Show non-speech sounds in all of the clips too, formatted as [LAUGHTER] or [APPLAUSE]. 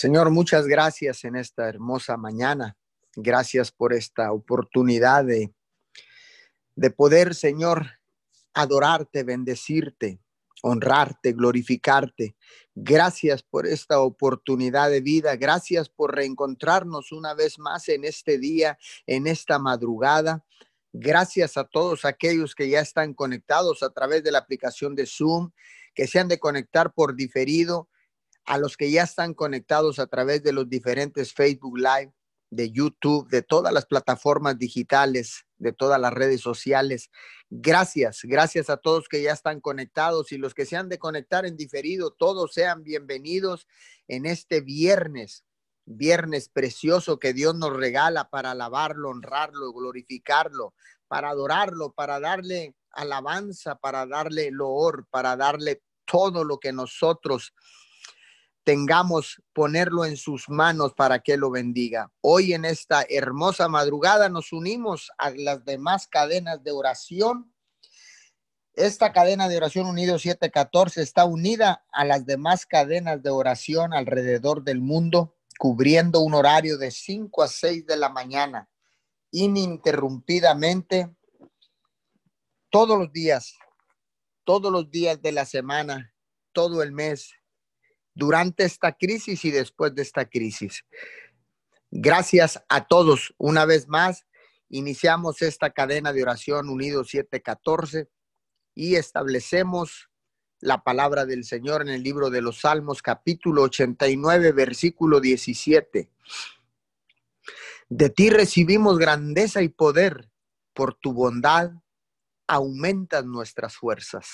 Señor, muchas gracias en esta hermosa mañana. Gracias por esta oportunidad de, de poder, Señor, adorarte, bendecirte, honrarte, glorificarte. Gracias por esta oportunidad de vida. Gracias por reencontrarnos una vez más en este día, en esta madrugada. Gracias a todos aquellos que ya están conectados a través de la aplicación de Zoom, que se han de conectar por diferido, a los que ya están conectados a través de los diferentes Facebook Live, de YouTube, de todas las plataformas digitales, de todas las redes sociales. Gracias, gracias a todos que ya están conectados y los que se han de conectar en diferido, todos sean bienvenidos en este viernes, viernes precioso que Dios nos regala para alabarlo, honrarlo, glorificarlo, para adorarlo, para darle alabanza, para darle loor, para darle todo lo que nosotros tengamos ponerlo en sus manos para que lo bendiga. Hoy en esta hermosa madrugada nos unimos a las demás cadenas de oración. Esta cadena de oración unido 714 está unida a las demás cadenas de oración alrededor del mundo, cubriendo un horario de 5 a 6 de la mañana, ininterrumpidamente, todos los días, todos los días de la semana, todo el mes, durante esta crisis y después de esta crisis. Gracias a todos una vez más. Iniciamos esta cadena de oración unido 714 y establecemos la palabra del Señor en el libro de los Salmos capítulo 89 versículo 17. De ti recibimos grandeza y poder, por tu bondad aumentan nuestras fuerzas.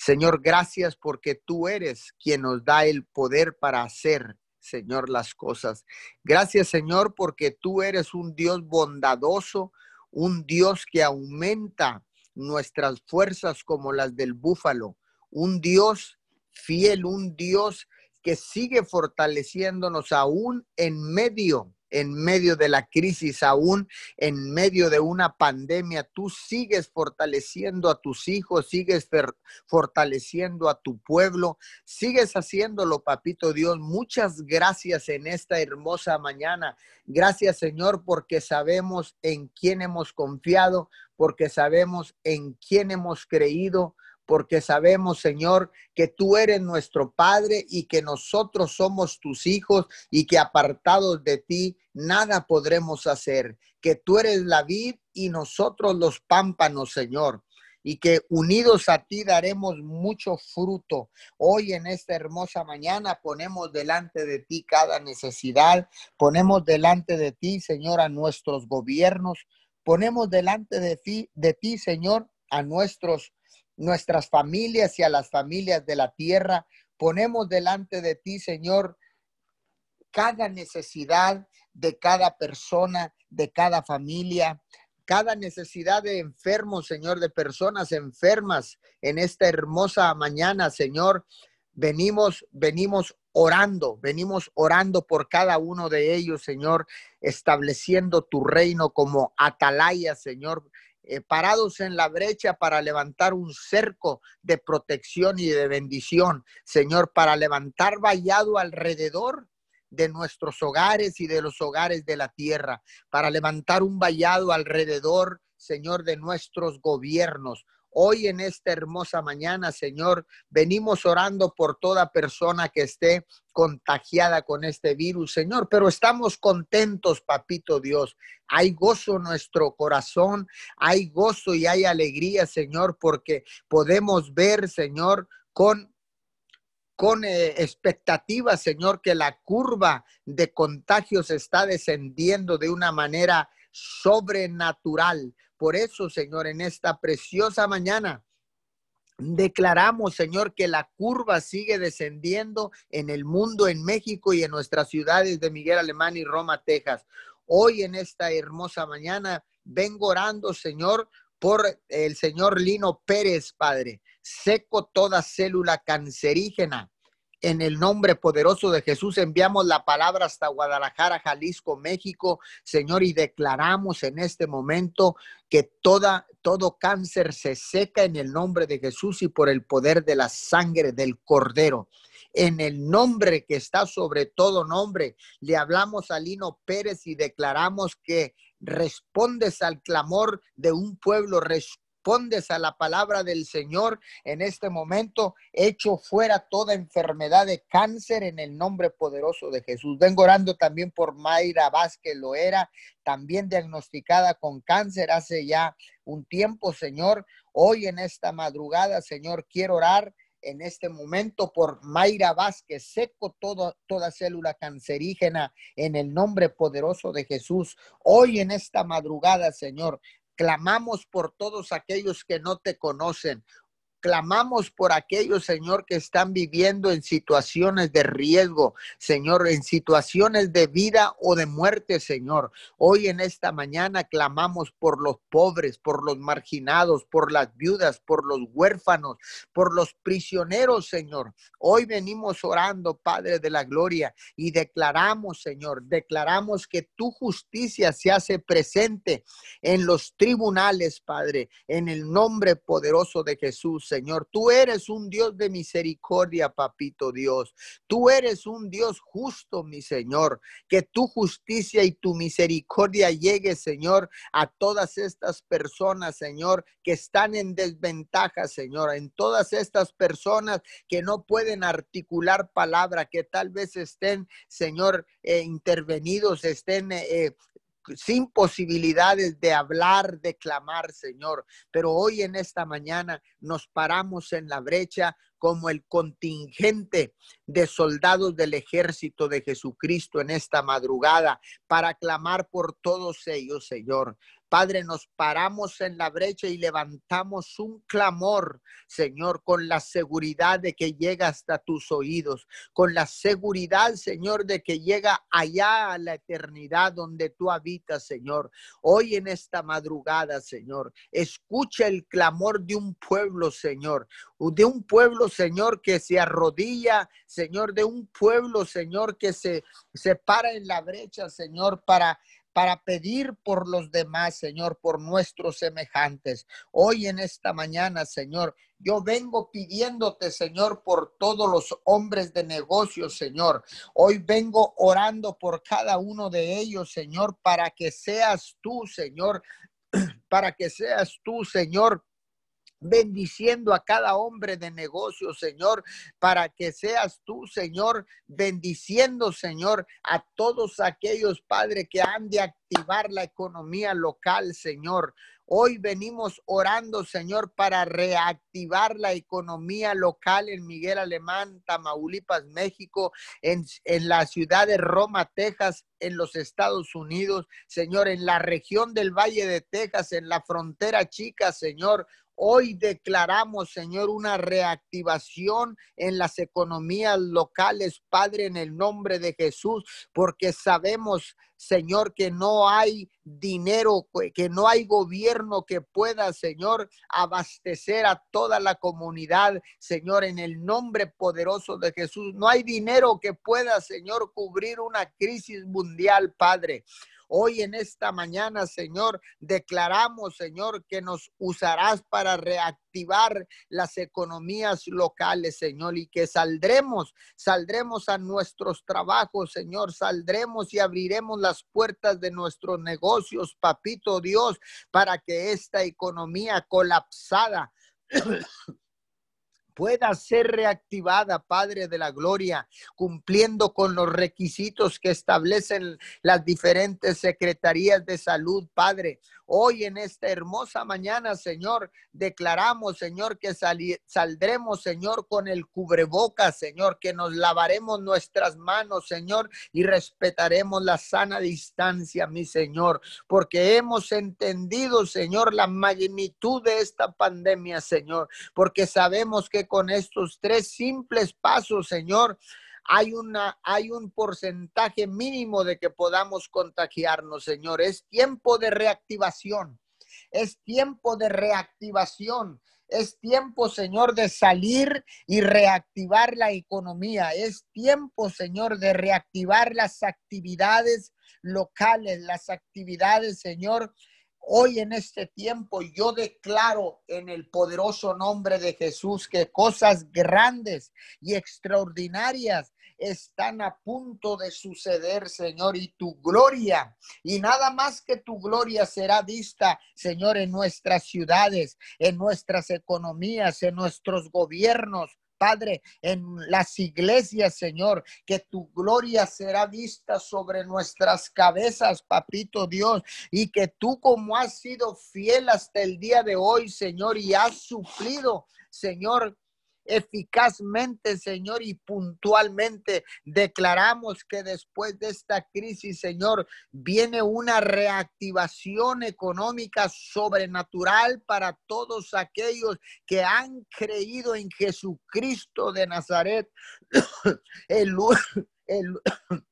Señor, gracias porque tú eres quien nos da el poder para hacer, Señor, las cosas. Gracias, Señor, porque tú eres un Dios bondadoso, un Dios que aumenta nuestras fuerzas como las del búfalo, un Dios fiel, un Dios que sigue fortaleciéndonos aún en medio en medio de la crisis, aún en medio de una pandemia, tú sigues fortaleciendo a tus hijos, sigues fortaleciendo a tu pueblo, sigues haciéndolo, papito Dios. Muchas gracias en esta hermosa mañana. Gracias, Señor, porque sabemos en quién hemos confiado, porque sabemos en quién hemos creído porque sabemos, Señor, que tú eres nuestro Padre y que nosotros somos tus hijos y que apartados de ti nada podremos hacer, que tú eres la vid y nosotros los pámpanos, Señor y que unidos a ti daremos mucho fruto. Hoy en esta hermosa mañana ponemos delante de ti cada necesidad, ponemos delante de ti, Señor, a nuestros gobiernos, ponemos delante de ti, de ti, Señor, a nuestros nuestras familias y a las familias de la tierra. Ponemos delante de ti, Señor, cada necesidad de cada persona, de cada familia, cada necesidad de enfermos, Señor, de personas enfermas en esta hermosa mañana, Señor. Venimos, venimos orando, venimos orando por cada uno de ellos, Señor, estableciendo tu reino como atalaya, Señor, eh, parados en la brecha para levantar un cerco de protección y de bendición, Señor, para levantar vallado alrededor de nuestros hogares y de los hogares de la tierra, para levantar un vallado alrededor, Señor, de nuestros gobiernos. Hoy en esta hermosa mañana, Señor, venimos orando por toda persona que esté contagiada con este virus, Señor, pero estamos contentos, papito Dios. Hay gozo en nuestro corazón, hay gozo y hay alegría, Señor, porque podemos ver, Señor, con con eh, expectativa, Señor, que la curva de contagios está descendiendo de una manera sobrenatural. Por eso, Señor, en esta preciosa mañana, Declaramos, Señor, que la curva sigue descendiendo en el mundo, en México y en nuestras ciudades de Miguel Alemán y Roma, Texas. Hoy en esta hermosa mañana vengo orando, Señor, por el señor Lino Pérez, Padre. Seco toda célula cancerígena en el nombre poderoso de Jesús enviamos la palabra hasta Guadalajara, Jalisco, México, Señor, y declaramos en este momento que toda, todo cáncer se seca en el nombre de Jesús y por el poder de la sangre del Cordero. en el nombre que está sobre todo nombre. Le hablamos a Lino Pérez y declaramos que respondes al clamor de un pueblo, a la palabra del Señor en este momento, hecho fuera toda enfermedad de cáncer en el nombre poderoso de Jesús. Vengo orando también por Mayra Vázquez Loera, también diagnosticada con cáncer hace ya un tiempo, Señor. Hoy en esta madrugada, Señor, quiero orar en este momento por Mayra Vázquez, seco todo, toda célula cancerígena en el nombre poderoso de Jesús. Hoy en esta madrugada, Señor, Clamamos por todos aquellos que no te conocen. Clamamos por aquellos, Señor, que están viviendo en situaciones de riesgo, Señor, en situaciones de vida o de muerte, Señor. Hoy en esta mañana clamamos por los pobres, por los marginados, por las viudas, por los huérfanos, por los prisioneros, Señor. Hoy venimos orando, Padre de la Gloria, y declaramos, Señor, declaramos que tu justicia se hace presente en los tribunales, Padre, en el nombre poderoso de Jesús. Señor. Tú eres un Dios de misericordia, papito Dios. Tú eres un Dios justo, mi Señor. Que tu justicia y tu misericordia llegue, Señor, a todas estas personas, Señor, que están en desventaja, Señor. En todas estas personas que no pueden articular palabra, que tal vez estén, Señor, eh, intervenidos, estén eh, sin posibilidades de hablar, de clamar, Señor. Pero hoy en esta mañana nos paramos en la brecha como el contingente de soldados del ejército de Jesucristo en esta madrugada para clamar por todos ellos, Señor. Padre, nos paramos en la brecha y levantamos un clamor, Señor, con la seguridad de que llega hasta tus oídos, con la seguridad, Señor, de que llega allá a la eternidad donde tú habitas, Señor. Hoy en esta madrugada, Señor, escucha el clamor de un pueblo, Señor, de un pueblo, Señor, que se arrodilla, Señor, de un pueblo, Señor, que se, se para en la brecha, Señor, para para pedir por los demás, Señor, por nuestros semejantes. Hoy en esta mañana, Señor, yo vengo pidiéndote, Señor, por todos los hombres de negocios, Señor. Hoy vengo orando por cada uno de ellos, Señor, para que seas tú, Señor, [CLEARS THROAT] para que seas tú, Señor, bendiciendo a cada hombre de negocio, Señor, para que seas tú, Señor, bendiciendo, Señor, a todos aquellos, Padre, que han de activar la economía local, Señor. Hoy venimos orando, Señor, para reactivar la economía local en Miguel Alemán, Tamaulipas, México, en, en, la ciudad de Roma, Texas, en los Estados Unidos, Señor, en la región del Valle de Texas, en la frontera chica, Señor. Hoy declaramos, Señor, una reactivación en las economías locales, Padre, en el nombre de Jesús, porque sabemos, Señor, que no hay dinero, que no hay gobierno que pueda, Señor, abastecer a toda la comunidad, Señor, en el nombre poderoso de Jesús. No hay dinero que pueda, Señor, cubrir una crisis mundial, Padre. Hoy en esta mañana, Señor, declaramos, Señor, que nos usarás para reactivar las economías locales, Señor, y que saldremos, saldremos a nuestros trabajos, Señor, saldremos y abriremos las puertas de nuestros negocios, papito Dios, para que esta economía colapsada pueda ser reactivada, Padre de la Gloria, cumpliendo con los requisitos que establecen las diferentes secretarías de salud, Padre. Hoy en esta hermosa mañana, Señor, declaramos, Señor, que saldremos, Señor, con el cubreboca, Señor, que nos lavaremos nuestras manos, Señor, y respetaremos la sana distancia, mi Señor, porque hemos entendido, Señor, la magnitud de esta pandemia, Señor, porque sabemos que con estos tres simples pasos, Señor, hay, una, hay un porcentaje mínimo de que podamos contagiarnos, Señor. Es tiempo de reactivación. Es tiempo de reactivación. Es tiempo, Señor, de salir y reactivar la economía. Es tiempo, Señor, de reactivar las actividades locales, las actividades, Señor, Hoy en este tiempo yo declaro en el poderoso nombre de Jesús que cosas grandes y extraordinarias están a punto de suceder, Señor, y tu gloria, y nada más que tu gloria será vista, Señor, en nuestras ciudades, en nuestras economías, en nuestros gobiernos, Padre, en las iglesias, Señor, que tu gloria será vista sobre nuestras cabezas, Papito Dios, y que tú como has sido fiel hasta el día de hoy, Señor, y has suplido, Señor, eficazmente, Señor, y puntualmente declaramos que después de esta crisis, Señor, viene una reactivación económica sobrenatural para todos aquellos que han creído en Jesucristo de Nazaret, [COUGHS] el, [COUGHS] el, [COUGHS]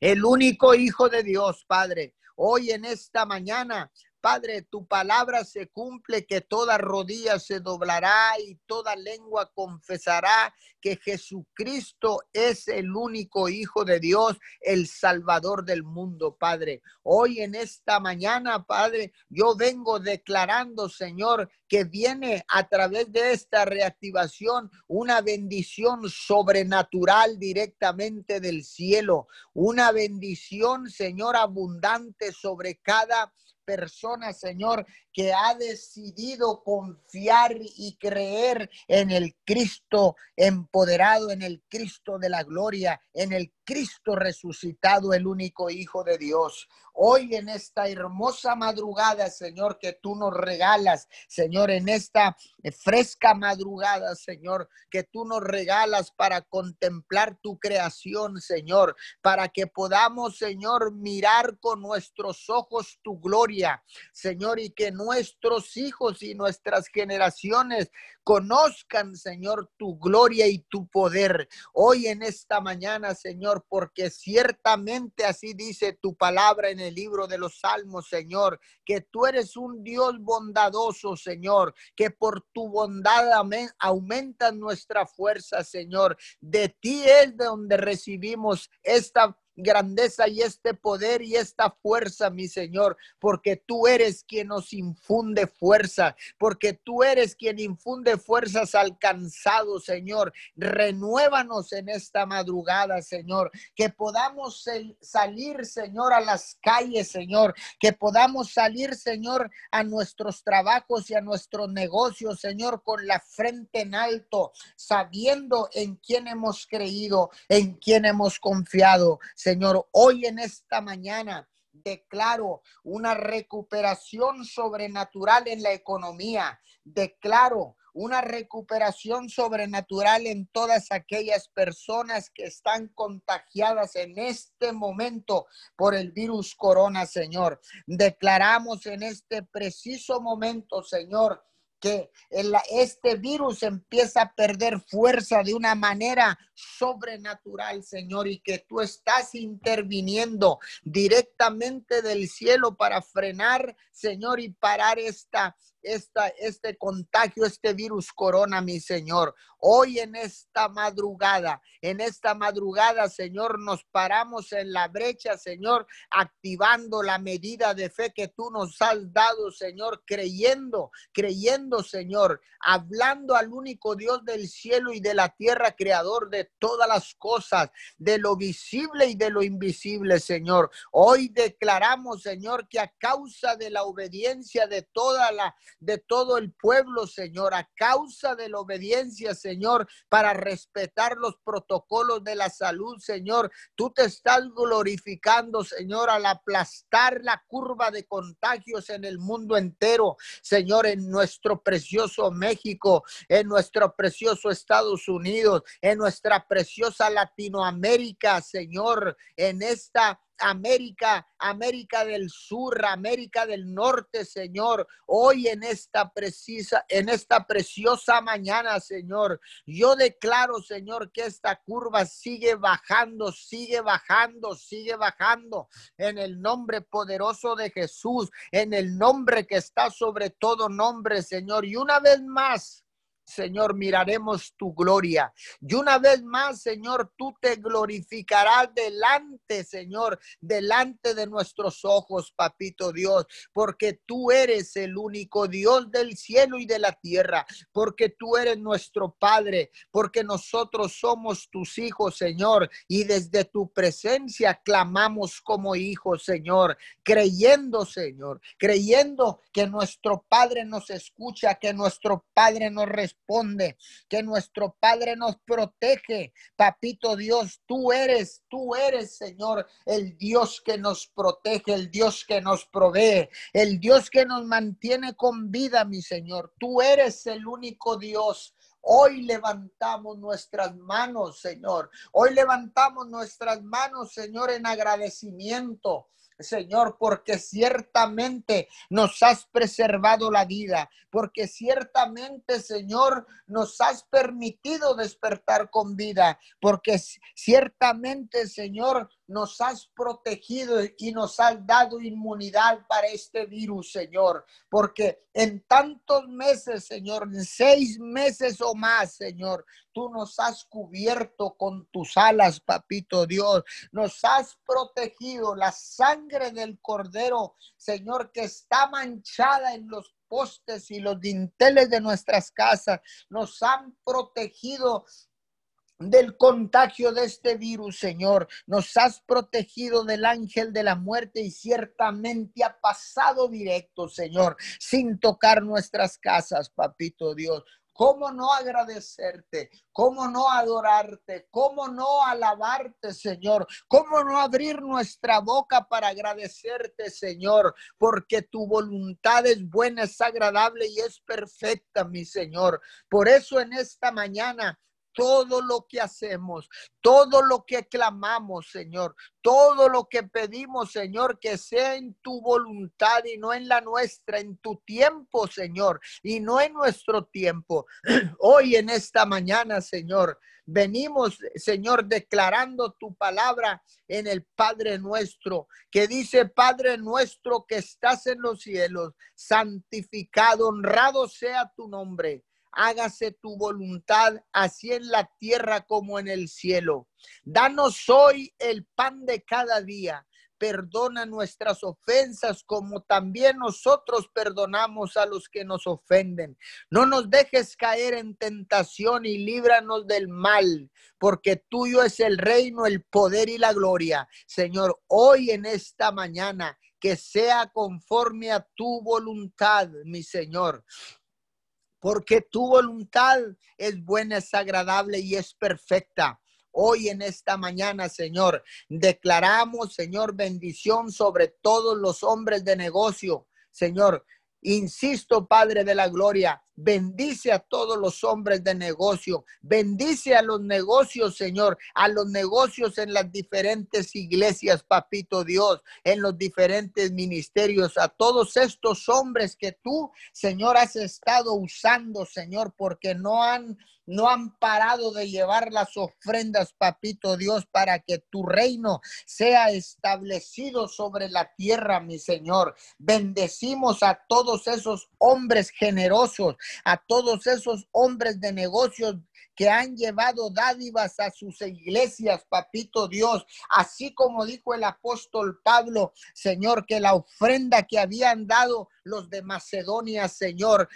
el único Hijo de Dios, Padre. Hoy en esta mañana Padre, tu palabra se cumple, que toda rodilla se doblará y toda lengua confesará que Jesucristo es el único Hijo de Dios, el Salvador del mundo, Padre. Hoy en esta mañana, Padre, yo vengo declarando, Señor, que viene a través de esta reactivación una bendición sobrenatural directamente del cielo, una bendición, Señor, abundante sobre cada persona, Señor, que ha decidido confiar y creer en el Cristo empoderado, en el Cristo de la gloria, en el Cristo resucitado, el único Hijo de Dios. Hoy en esta hermosa madrugada, Señor, que tú nos regalas, Señor, en esta fresca madrugada, Señor, que tú nos regalas para contemplar tu creación, Señor, para que podamos, Señor, mirar con nuestros ojos tu gloria, Señor, y que nuestros hijos y nuestras generaciones conozcan, Señor, tu gloria y tu poder. Hoy en esta mañana, Señor, porque ciertamente así dice tu palabra en el libro de los Salmos, Señor, que tú eres un Dios bondadoso, Señor, que por tu bondad aumenta nuestra fuerza, Señor. De ti es de donde recibimos esta grandeza y este poder y esta fuerza, mi Señor, porque tú eres quien nos infunde fuerza, porque tú eres quien infunde fuerzas alcanzados, Señor. Renuévanos en esta madrugada, Señor, que podamos salir, Señor, a las calles, Señor, que podamos salir, Señor, a nuestros trabajos y a nuestros negocios, Señor, con la frente en alto, sabiendo en quién hemos creído, en quién hemos confiado. Señor, hoy en esta mañana declaro una recuperación sobrenatural en la economía. Declaro una recuperación sobrenatural en todas aquellas personas que están contagiadas en este momento por el virus corona, Señor. Declaramos en este preciso momento, Señor, que este virus empieza a perder fuerza de una manera sobrenatural, Señor, y que tú estás interviniendo directamente del cielo para frenar, Señor, y parar esta esta, este contagio, este virus corona, mi Señor. Hoy en esta madrugada, en esta madrugada, Señor, nos paramos en la brecha, Señor, activando la medida de fe que tú nos has dado, Señor, creyendo, creyendo, Señor, hablando al único Dios del cielo y de la tierra, creador de todas las cosas, de lo visible y de lo invisible, Señor. Hoy declaramos, Señor, que a causa de la obediencia de toda la de todo el pueblo, Señor, a causa de la obediencia, Señor, para respetar los protocolos de la salud, Señor. Tú te estás glorificando, Señor, al aplastar la curva de contagios en el mundo entero, Señor, en nuestro precioso México, en nuestro precioso Estados Unidos, en nuestra preciosa Latinoamérica, Señor, en esta América, América del Sur, América del Norte, Señor. Hoy en esta precisa, en esta preciosa mañana, Señor, yo declaro, Señor, que esta curva sigue bajando, sigue bajando, sigue bajando en el nombre poderoso de Jesús, en el nombre que está sobre todo nombre, Señor. Y una vez más, Señor, miraremos tu gloria. Y una vez más, Señor, tú te glorificarás delante, Señor, delante de nuestros ojos, papito Dios, porque tú eres el único Dios del cielo y de la tierra, porque tú eres nuestro Padre, porque nosotros somos tus hijos, Señor, y desde tu presencia clamamos como hijos, Señor, creyendo, Señor, creyendo que nuestro Padre nos escucha, que nuestro Padre nos responde, que nuestro Padre nos protege. Papito Dios, tú eres, tú eres, Señor, el Dios que nos protege, el Dios que nos provee, el Dios que nos mantiene con vida, mi Señor. Tú eres el único Dios. Hoy levantamos nuestras manos, Señor. Hoy levantamos nuestras manos, Señor, en agradecimiento. Señor, porque ciertamente nos has preservado la vida, porque ciertamente, Señor, nos has permitido despertar con vida, porque ciertamente, Señor, nos has protegido y nos has dado inmunidad para este virus, Señor, porque en tantos meses, Señor, en seis meses o más, Señor, tú nos has cubierto con tus alas, papito Dios, nos has protegido. La sangre del cordero, Señor, que está manchada en los postes y los dinteles de nuestras casas, nos han protegido del contagio de este virus, Señor. Nos has protegido del ángel de la muerte y ciertamente ha pasado directo, Señor, sin tocar nuestras casas, papito Dios. ¿Cómo no agradecerte? ¿Cómo no adorarte? ¿Cómo no alabarte, Señor? ¿Cómo no abrir nuestra boca para agradecerte, Señor? Porque tu voluntad es buena, es agradable y es perfecta, mi Señor. Por eso en esta mañana todo lo que hacemos, todo lo que clamamos, Señor, todo lo que pedimos, Señor, que sea en tu voluntad y no en la nuestra, en tu tiempo, Señor, y no en nuestro tiempo. [CLEARS THROAT] Hoy en esta mañana, Señor, venimos, Señor, declarando tu palabra en el Padre nuestro, que dice, Padre nuestro que estás en los cielos, santificado, honrado sea tu nombre hágase tu voluntad, así en la tierra como en el cielo. Danos hoy el pan de cada día. Perdona nuestras ofensas como también nosotros perdonamos a los que nos ofenden. No nos dejes caer en tentación y líbranos del mal, porque tuyo es el reino, el poder y la gloria. Señor, hoy en esta mañana, que sea conforme a tu voluntad, mi Señor porque tu voluntad es buena, es agradable y es perfecta. Hoy en esta mañana, Señor, declaramos, Señor, bendición sobre todos los hombres de negocio. Señor, Insisto, Padre de la Gloria, bendice a todos los hombres de negocio, bendice a los negocios, Señor, a los negocios en las diferentes iglesias, Papito Dios, en los diferentes ministerios, a todos estos hombres que tú, Señor, has estado usando, Señor, porque no han no han parado de llevar las ofrendas, papito Dios, para que tu reino sea establecido sobre la tierra, mi Señor. Bendecimos a todos esos hombres generosos, a todos esos hombres de negocios que han llevado dádivas a sus iglesias, papito Dios, así como dijo el apóstol Pablo, Señor, que la ofrenda que habían dado los de Macedonia, Señor,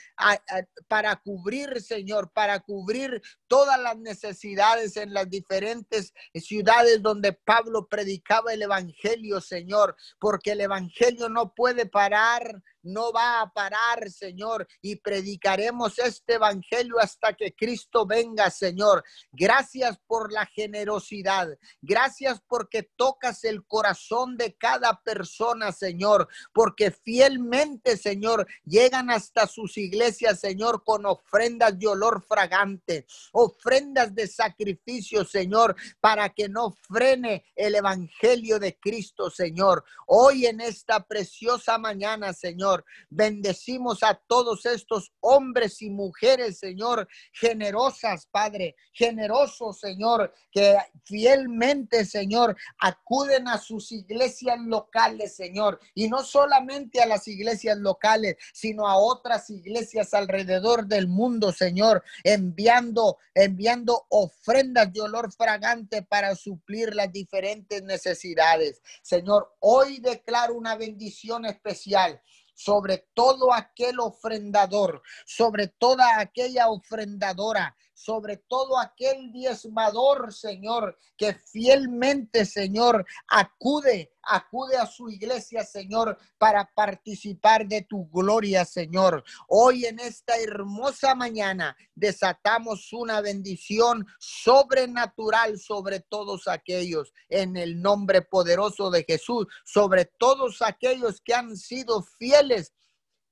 para cubrir, Señor, para cubrir todas las necesidades en las diferentes ciudades donde Pablo predicaba el Evangelio, Señor, porque el Evangelio no puede parar no va a parar, Señor, y predicaremos este evangelio hasta que Cristo venga, Señor. Gracias por la generosidad. Gracias porque tocas el corazón de cada persona, Señor, porque fielmente, Señor, llegan hasta sus iglesias, Señor, con ofrendas de olor fragante, ofrendas de sacrificio, Señor, para que no frene el evangelio de Cristo, Señor. Hoy en esta preciosa mañana, Señor, Bendecimos a todos estos hombres y mujeres, Señor, generosas, Padre, generosos, Señor, que fielmente, Señor, acuden a sus iglesias locales, Señor, y no solamente a las iglesias locales, sino a otras iglesias alrededor del mundo, Señor, enviando, enviando ofrendas de olor fragante para suplir las diferentes necesidades. Señor, hoy declaro una bendición especial sobre todo aquel ofrendador, sobre toda aquella ofrendadora, sobre todo aquel diezmador, Señor, que fielmente, Señor, acude, acude a su iglesia, Señor, para participar de tu gloria, Señor. Hoy en esta hermosa mañana desatamos una bendición sobrenatural sobre todos aquellos, en el nombre poderoso de Jesús, sobre todos aquellos que han sido fieles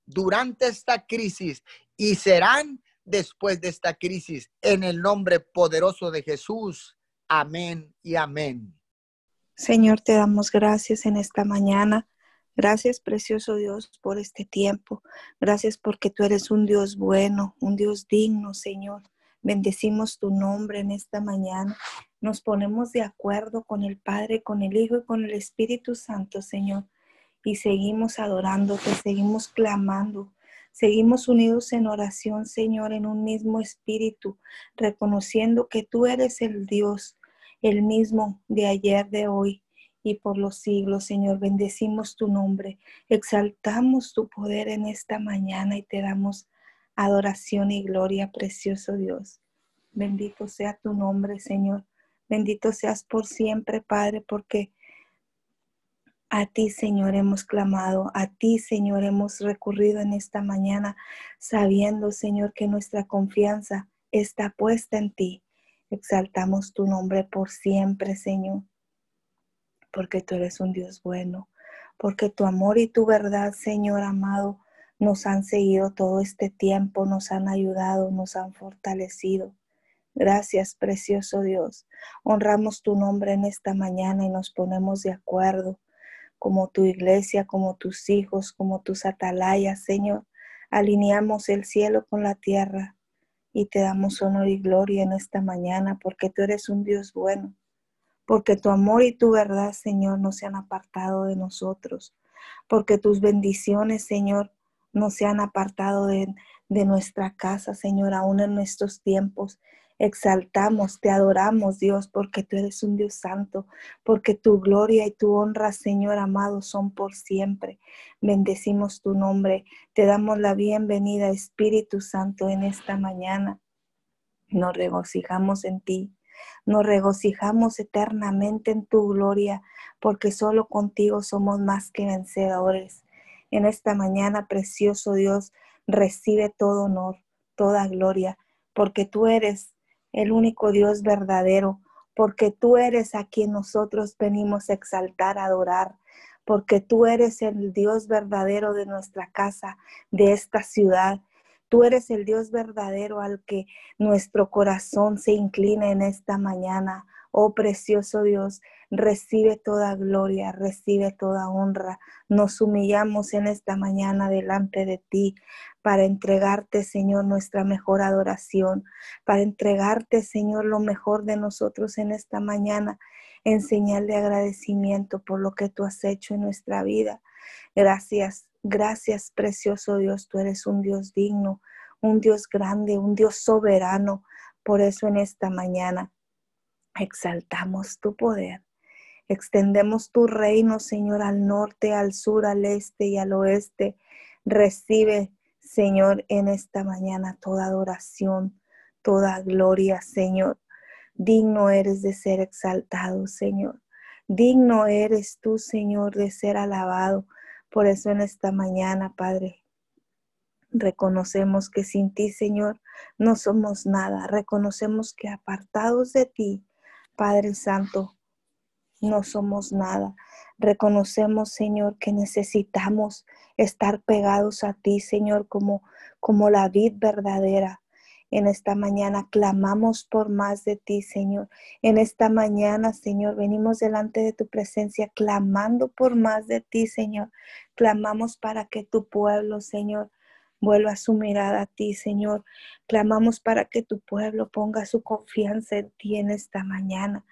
durante esta crisis y serán después de esta crisis. En el nombre poderoso de Jesús. Amén y amén. Señor, te damos gracias en esta mañana. Gracias, precioso Dios, por este tiempo. Gracias porque tú eres un Dios bueno, un Dios digno, Señor. Bendecimos tu nombre en esta mañana. Nos ponemos de acuerdo con el Padre, con el Hijo y con el Espíritu Santo, Señor. Y seguimos adorándote, seguimos clamando Seguimos unidos en oración, Señor, en un mismo espíritu, reconociendo que tú eres el Dios, el mismo de ayer, de hoy y por los siglos, Señor. Bendecimos tu nombre, exaltamos tu poder en esta mañana y te damos adoración y gloria, precioso Dios. Bendito sea tu nombre, Señor. Bendito seas por siempre, Padre, porque a ti, Señor, hemos clamado, a ti, Señor, hemos recurrido en esta mañana, sabiendo, Señor, que nuestra confianza está puesta en ti. Exaltamos tu nombre por siempre, Señor, porque tú eres un Dios bueno, porque tu amor y tu verdad, Señor amado, nos han seguido todo este tiempo, nos han ayudado, nos han fortalecido. Gracias, precioso Dios. Honramos tu nombre en esta mañana y nos ponemos de acuerdo como tu iglesia, como tus hijos, como tus atalayas, Señor. Alineamos el cielo con la tierra y te damos honor y gloria en esta mañana porque tú eres un Dios bueno, porque tu amor y tu verdad, Señor, no se han apartado de nosotros, porque tus bendiciones, Señor, no se han apartado de, de nuestra casa, Señor, aún en nuestros tiempos exaltamos, te adoramos, Dios, porque tú eres un Dios santo, porque tu gloria y tu honra, Señor amado, son por siempre. Bendecimos tu nombre, te damos la bienvenida, Espíritu Santo, en esta mañana. Nos regocijamos en ti. Nos regocijamos eternamente en tu gloria, porque solo contigo somos más que vencedores. En esta mañana, precioso Dios, recibe todo honor, toda gloria, porque tú eres el único Dios verdadero, porque tú eres a quien nosotros venimos a exaltar, a adorar, porque tú eres el Dios verdadero de nuestra casa, de esta ciudad. Tú eres el Dios verdadero al que nuestro corazón se inclina en esta mañana. Oh precioso Dios, recibe toda gloria, recibe toda honra. Nos humillamos en esta mañana delante de ti para entregarte, Señor, nuestra mejor adoración, para entregarte, Señor, lo mejor de nosotros en esta mañana, en señal de agradecimiento por lo que tú has hecho en nuestra vida. Gracias, gracias, precioso Dios, tú eres un Dios digno, un Dios grande, un Dios soberano. Por eso en esta mañana exaltamos tu poder. Extendemos tu reino, Señor, al norte, al sur, al este y al oeste. Recibe, Señor, en esta mañana toda adoración, toda gloria, Señor. Digno eres de ser exaltado, Señor. Digno eres tú, Señor, de ser alabado. Por eso en esta mañana, Padre, reconocemos que sin ti, Señor, no somos nada. Reconocemos que apartados de ti, Padre Santo, no somos nada. Reconocemos, Señor, que necesitamos estar pegados a ti, Señor, como, como la vid verdadera. En esta mañana clamamos por más de ti, Señor. En esta mañana, Señor, venimos delante de tu presencia clamando por más de ti, Señor. Clamamos para que tu pueblo, Señor, vuelva su mirada a ti, Señor. Clamamos para que tu pueblo ponga su confianza en ti en esta mañana.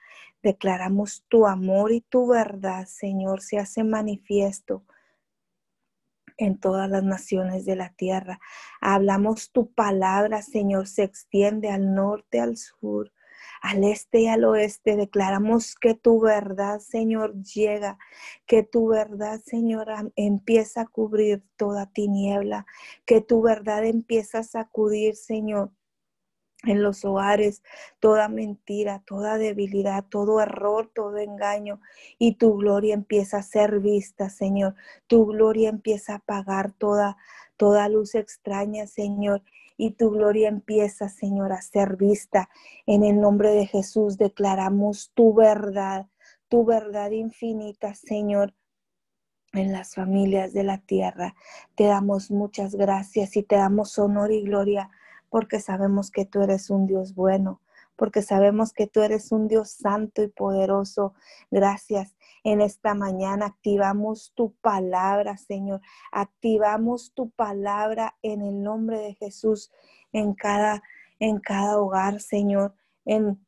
Declaramos tu amor y tu verdad, Señor, se hace manifiesto en todas las naciones de la tierra. Hablamos tu palabra, Señor, se extiende al norte, al sur, al este y al oeste. Declaramos que tu verdad, Señor, llega, que tu verdad, Señor, empieza a cubrir toda tiniebla, que tu verdad empieza a sacudir, Señor, en los hogares toda mentira, toda debilidad, todo error, todo engaño. Y tu gloria empieza a ser vista, Señor. Tu gloria empieza a apagar toda, toda luz extraña, Señor. Y tu gloria empieza, Señor, a ser vista. En el nombre de Jesús declaramos tu verdad, tu verdad infinita, Señor en las familias de la tierra. Te damos muchas gracias y te damos honor y gloria porque sabemos que tú eres un Dios bueno, porque sabemos que tú eres un Dios santo y poderoso. Gracias. En esta mañana activamos tu palabra, Señor. Activamos tu palabra en el nombre de Jesús en cada en cada hogar, Señor, en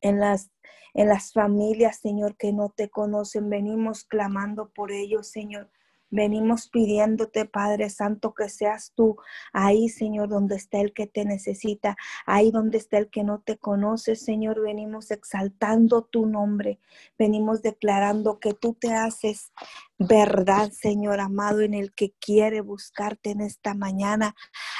en las en las familias, Señor, que no te conocen. Venimos clamando por ellos, Señor. Venimos pidiéndote, Padre Santo, que seas tú ahí, Señor, donde está el que te necesita, ahí donde está el que no te conoce, Señor. Venimos exaltando tu nombre, venimos declarando que tú te haces verdad, Señor amado, en el que quiere buscarte en esta mañana.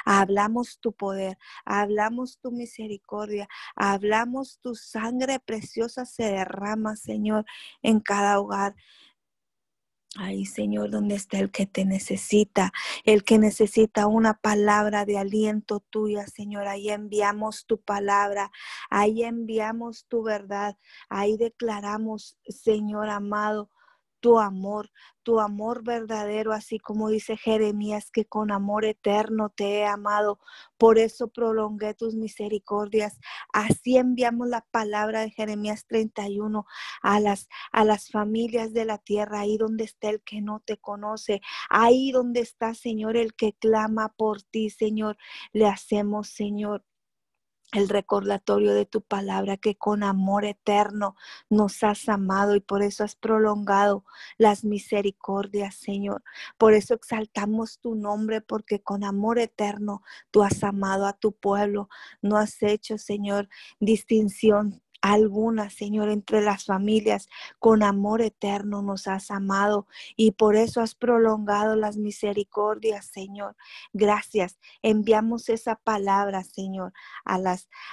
Hablamos tu poder, hablamos tu misericordia, hablamos tu sangre preciosa se derrama, Señor, en cada hogar. Ahí, Señor, donde está el que te necesita, el que necesita una palabra de aliento tuya, Señor. Ahí enviamos tu palabra, ahí enviamos tu verdad, ahí declaramos, Señor amado, tu amor, tu amor verdadero, así como dice Jeremías, que con amor eterno te he amado. Por eso prolongué tus misericordias. Así enviamos la palabra de Jeremías 31 a las, a las familias de la tierra, ahí donde está el que no te conoce, ahí donde está, Señor, el que clama por ti, Señor. Le hacemos, Señor, el recordatorio de tu palabra que con amor eterno nos has amado y por eso has prolongado las misericordias, Señor. Por eso exaltamos tu nombre porque con amor eterno tú has amado a tu pueblo. No has hecho, Señor, distinción alguna, Señor, entre las familias. Con amor eterno nos has amado y por eso has prolongado las misericordias, Señor. Gracias. Enviamos esa palabra, Señor, a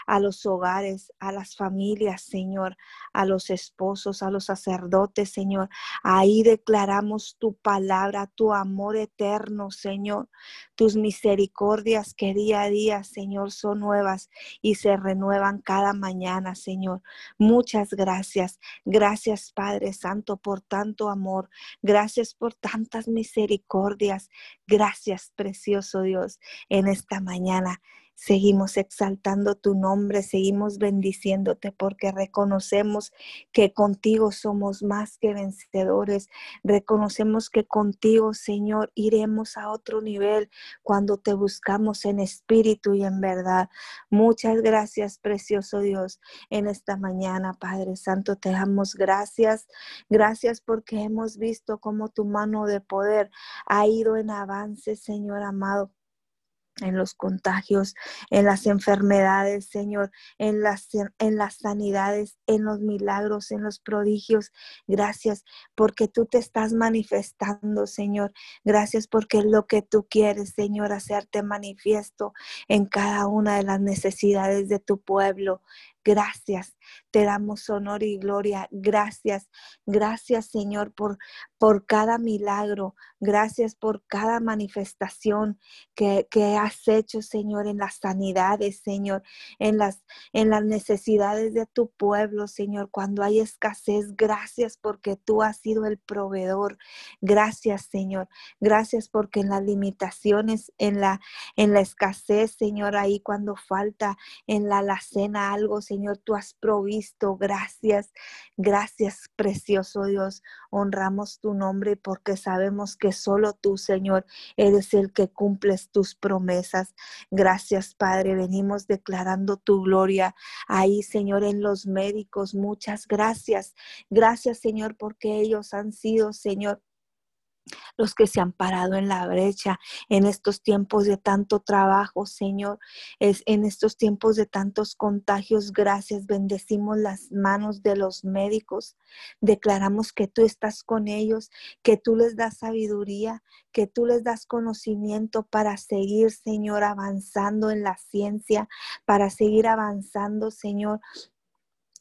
a los hogares, a las familias, Señor, a los esposos, a los sacerdotes, Señor. Ahí declaramos tu palabra, tu amor eterno, Señor. Tus misericordias que día a día, Señor, son nuevas y se renuevan cada mañana, Señor. Muchas gracias. Gracias, Padre Santo, por tanto amor. Gracias por tantas misericordias. Gracias, precioso Dios, en esta mañana. Seguimos exaltando tu nombre, seguimos bendiciéndote porque reconocemos que contigo somos más que vencedores. Reconocemos que contigo, Señor, iremos a otro nivel cuando te buscamos en espíritu y en verdad. Muchas gracias, precioso Dios, en esta mañana, Padre Santo. Te damos gracias. Gracias porque hemos visto cómo tu mano de poder ha ido en avance, Señor amado en los contagios, en las enfermedades, Señor, en las, en las sanidades, en los milagros, en los prodigios. Gracias porque tú te estás manifestando, Señor. Gracias porque lo que tú quieres, Señor, hacerte manifiesto en cada una de las necesidades de tu pueblo. gracias. Te damos honor y gloria. Gracias. Gracias, Señor, por, por cada milagro. Gracias por cada manifestación que, que, has hecho, Señor, en las sanidades, Señor, en las, en las necesidades de tu pueblo, Señor. Cuando hay escasez, gracias porque tú has sido el proveedor. Gracias, Señor. Gracias porque en las limitaciones, en la, en la escasez, Señor, ahí cuando falta en la alacena algo, Señor, tú has provisto. Gracias. Gracias, precioso Dios. Honramos tu nombre porque sabemos que solo tú, Señor, eres el que cumples tus promesas. Gracias, Padre. Venimos declarando tu gloria ahí, Señor, en los médicos. Muchas gracias. Gracias, Señor, porque ellos han sido, Señor, los que se han parado en la brecha en estos tiempos de tanto trabajo, Señor, es en estos tiempos de tantos contagios. Gracias, bendecimos las manos de los médicos. Declaramos que tú estás con ellos, que tú les das sabiduría, que tú les das conocimiento para seguir, Señor, avanzando en la ciencia, para seguir avanzando, Señor,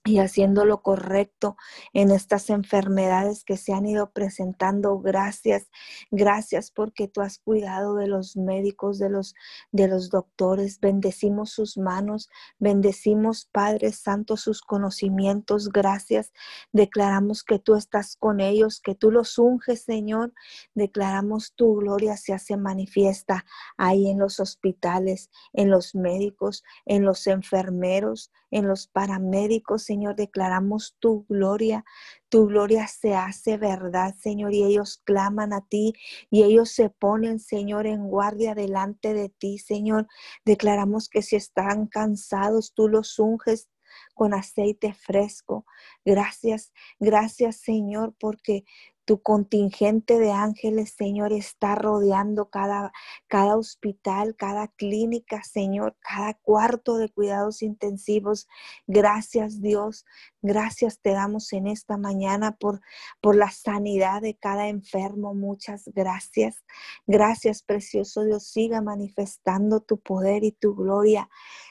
y haciendo lo correcto en estas enfermedades que se han ido presentando. Gracias, gracias porque tú has cuidado de los médicos, de los de los doctores. Bendecimos sus manos, bendecimos Padre Santo sus conocimientos. Gracias. Declaramos que tú estás con ellos, que tú los unges, Señor. Declaramos tu gloria se hace manifiesta ahí en los hospitales, en los médicos, en los enfermeros, en los paramédicos, Señor, declaramos tu gloria. Tu gloria se hace verdad, Señor, y ellos claman a ti y ellos se ponen, Señor, en guardia delante de ti, Señor. Declaramos que si están cansados, tú los unges con aceite fresco. Gracias, gracias, Señor, porque tu contingente de ángeles, Señor, está rodeando cada, cada hospital, cada clínica, Señor, cada cuarto de cuidados intensivos. Gracias, Dios. Gracias te damos en esta mañana por, por la sanidad de cada enfermo. Muchas gracias. Gracias, precioso Dios. Siga manifestando tu poder y tu gloria.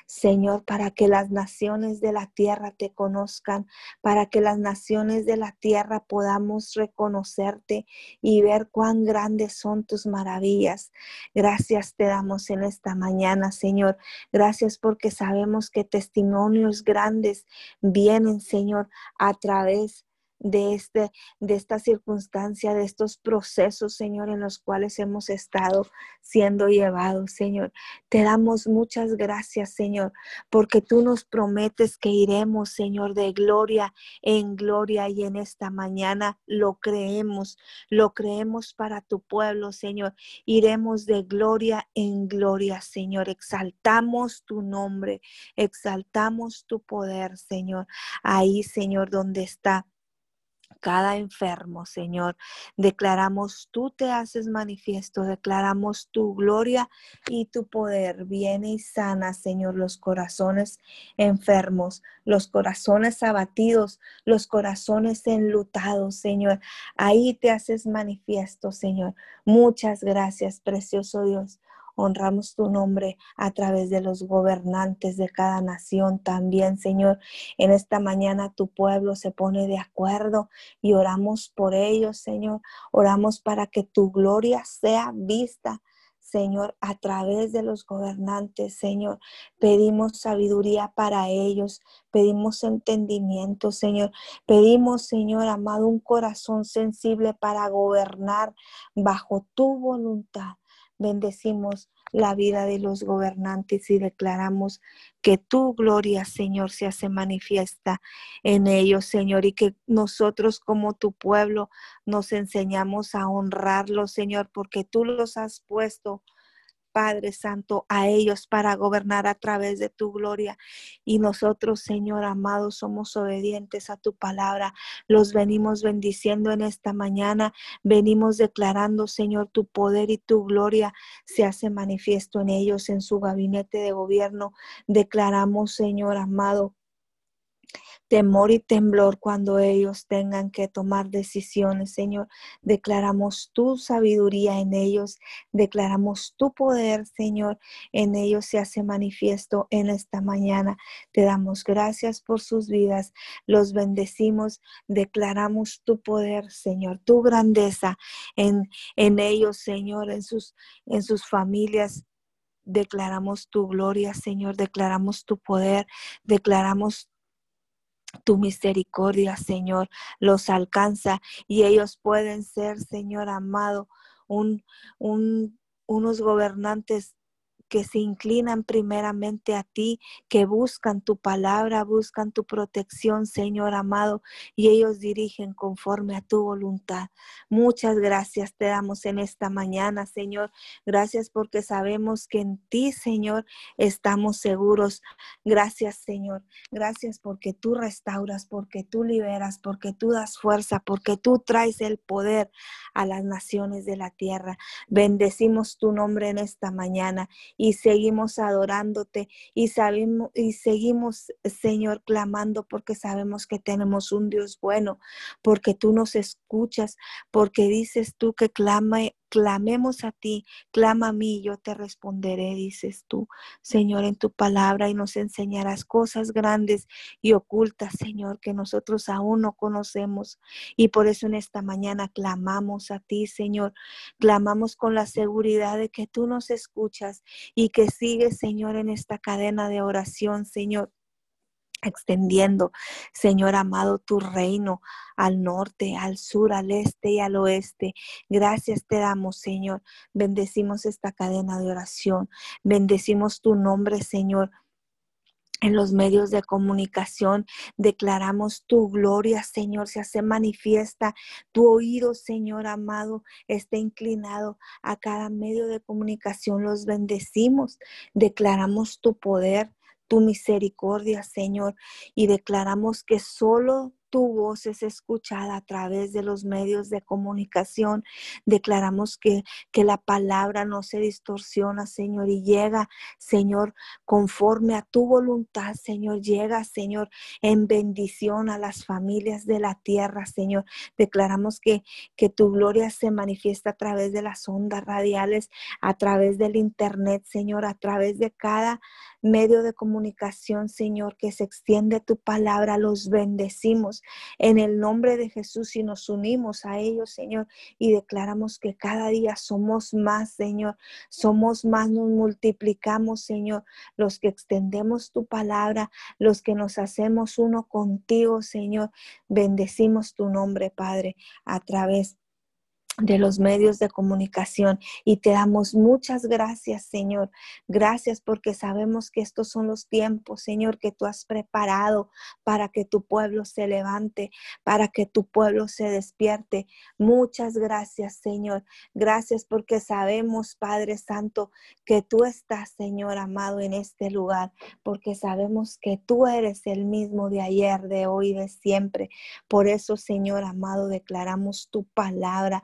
Señor, para que las naciones de la tierra te conozcan, para que las naciones de la tierra podamos reconocerte y ver cuán grandes son tus maravillas. Gracias te damos en esta mañana, Señor. Gracias porque sabemos que testimonios grandes vienen, Señor, a través de, este, de esta circunstancia, de estos procesos, Señor, en los cuales hemos estado siendo llevados, Señor. Te damos muchas gracias, Señor, porque tú nos prometes que iremos, Señor, de gloria en gloria y en esta mañana lo creemos, lo creemos para tu pueblo, Señor. Iremos de gloria en gloria, Señor. Exaltamos tu nombre, exaltamos tu poder, Señor. Ahí, Señor, donde está cada enfermo, Señor. Declaramos, tú te haces manifiesto, declaramos tu gloria y tu poder. Viene y sana, Señor, los corazones enfermos, los corazones abatidos, los corazones enlutados, Señor. Ahí te haces manifiesto, Señor. Muchas gracias, precioso Dios. Honramos tu nombre a través de los gobernantes de cada nación también, Señor. En esta mañana tu pueblo se pone de acuerdo y oramos por ellos, Señor. Oramos para que tu gloria sea vista. Señor, a través de los gobernantes, Señor. Pedimos sabiduría para ellos, pedimos entendimiento, Señor. Pedimos, Señor, amado, un corazón sensible para gobernar bajo tu voluntad. Bendecimos la vida de los gobernantes y declaramos que tu gloria, Señor, se hace manifiesta en ellos, Señor, y que nosotros como tu pueblo nos enseñamos a honrarlos, Señor, porque tú los has puesto Padre Santo, a ellos para gobernar a través de tu gloria. Y nosotros, Señor amado, somos obedientes a tu palabra. Los venimos bendiciendo en esta mañana. Venimos declarando, Señor, tu poder y tu gloria se hace manifiesto en ellos, en su gabinete de gobierno. Declaramos, Señor amado, temor y temblor cuando ellos tengan que tomar decisiones, Señor. Declaramos tu sabiduría en ellos, declaramos tu poder, Señor, en ellos se hace manifiesto en esta mañana. Te damos gracias por sus vidas, los bendecimos, declaramos tu poder, Señor, tu grandeza en, en ellos, Señor, en sus, en sus familias declaramos tu gloria, Señor, declaramos tu poder, declaramos tu misericordia, Señor, los alcanza y ellos pueden ser, Señor amado, un, un, unos gobernantes que se inclinan primeramente a ti, que buscan tu palabra, buscan tu protección, Señor amado, y ellos dirigen conforme a tu voluntad. Muchas gracias te damos en esta mañana, Señor. Gracias porque sabemos que en ti, Señor, estamos seguros. Gracias, Señor. Gracias porque tú restauras, porque tú liberas, porque tú das fuerza, porque tú traes el poder a las naciones de la tierra. Bendecimos tu nombre en esta mañana y seguimos adorándote y sabemos y seguimos, Señor, clamando porque sabemos que tenemos un Dios bueno, porque tú nos escuchas, porque dices tú que clame, clamemos a ti, clama a mí, yo te responderé, dices tú, Señor, en tu palabra y nos enseñarás cosas grandes y ocultas, Señor, que nosotros aún no conocemos. Y por eso en esta mañana clamamos a ti, Señor, clamamos con la seguridad de que tú nos escuchas y que sigues, Señor, en esta cadena de oración, Señor extendiendo, Señor amado, tu reino al norte, al sur, al este y al oeste. Gracias te damos, Señor. Bendecimos esta cadena de oración. Bendecimos tu nombre, Señor. En los medios de comunicación declaramos tu gloria, Señor, se hace manifiesta. Tu oído, Señor amado, está inclinado a cada medio de comunicación. Los bendecimos. Declaramos tu poder, tu misericordia, Señor, y declaramos que solo tu voz es escuchada a través de los medios de comunicación. Declaramos que, que la palabra no se distorsiona, Señor, y llega, Señor, conforme a tu voluntad, Señor. Llega, Señor, en bendición a las familias de la tierra, Señor. Declaramos que, que tu gloria se manifiesta a través de las ondas radiales, a través del Internet, Señor, a través de cada medio de comunicación, Señor, que se extiende tu palabra. Los bendecimos en el nombre de Jesús y nos unimos a ellos, Señor, y declaramos que cada día somos más, Señor, somos más, nos multiplicamos, Señor, los que extendemos tu palabra, los que nos hacemos uno contigo, Señor, bendecimos tu nombre, Padre, a través de los medios de comunicación y te damos muchas gracias, Señor. Gracias porque sabemos que estos son los tiempos, Señor, que tú has preparado para que tu pueblo se levante, para que tu pueblo se despierte. Muchas gracias, Señor. Gracias porque sabemos, Padre Santo, que tú estás, Señor amado, en este lugar, porque sabemos que tú eres el mismo de ayer, de hoy, de siempre. Por eso, Señor amado, declaramos tu palabra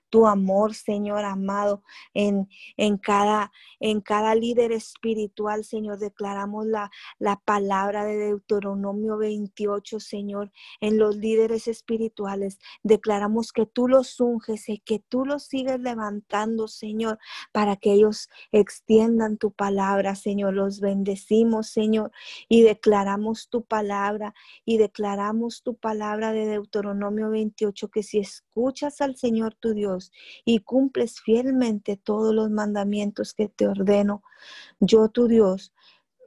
tu amor, Señor amado, en, en, cada, en cada líder espiritual, Señor. Declaramos la, la palabra de Deuteronomio 28, Señor, en los líderes espirituales. Declaramos que tú los unges y que tú los sigues levantando, Señor, para que ellos extiendan tu palabra, Señor. Los bendecimos, Señor, y declaramos tu palabra y declaramos tu palabra de Deuteronomio 28, que si escuchas al Señor tu Dios, y cumples fielmente todos los mandamientos que te ordeno, yo tu Dios,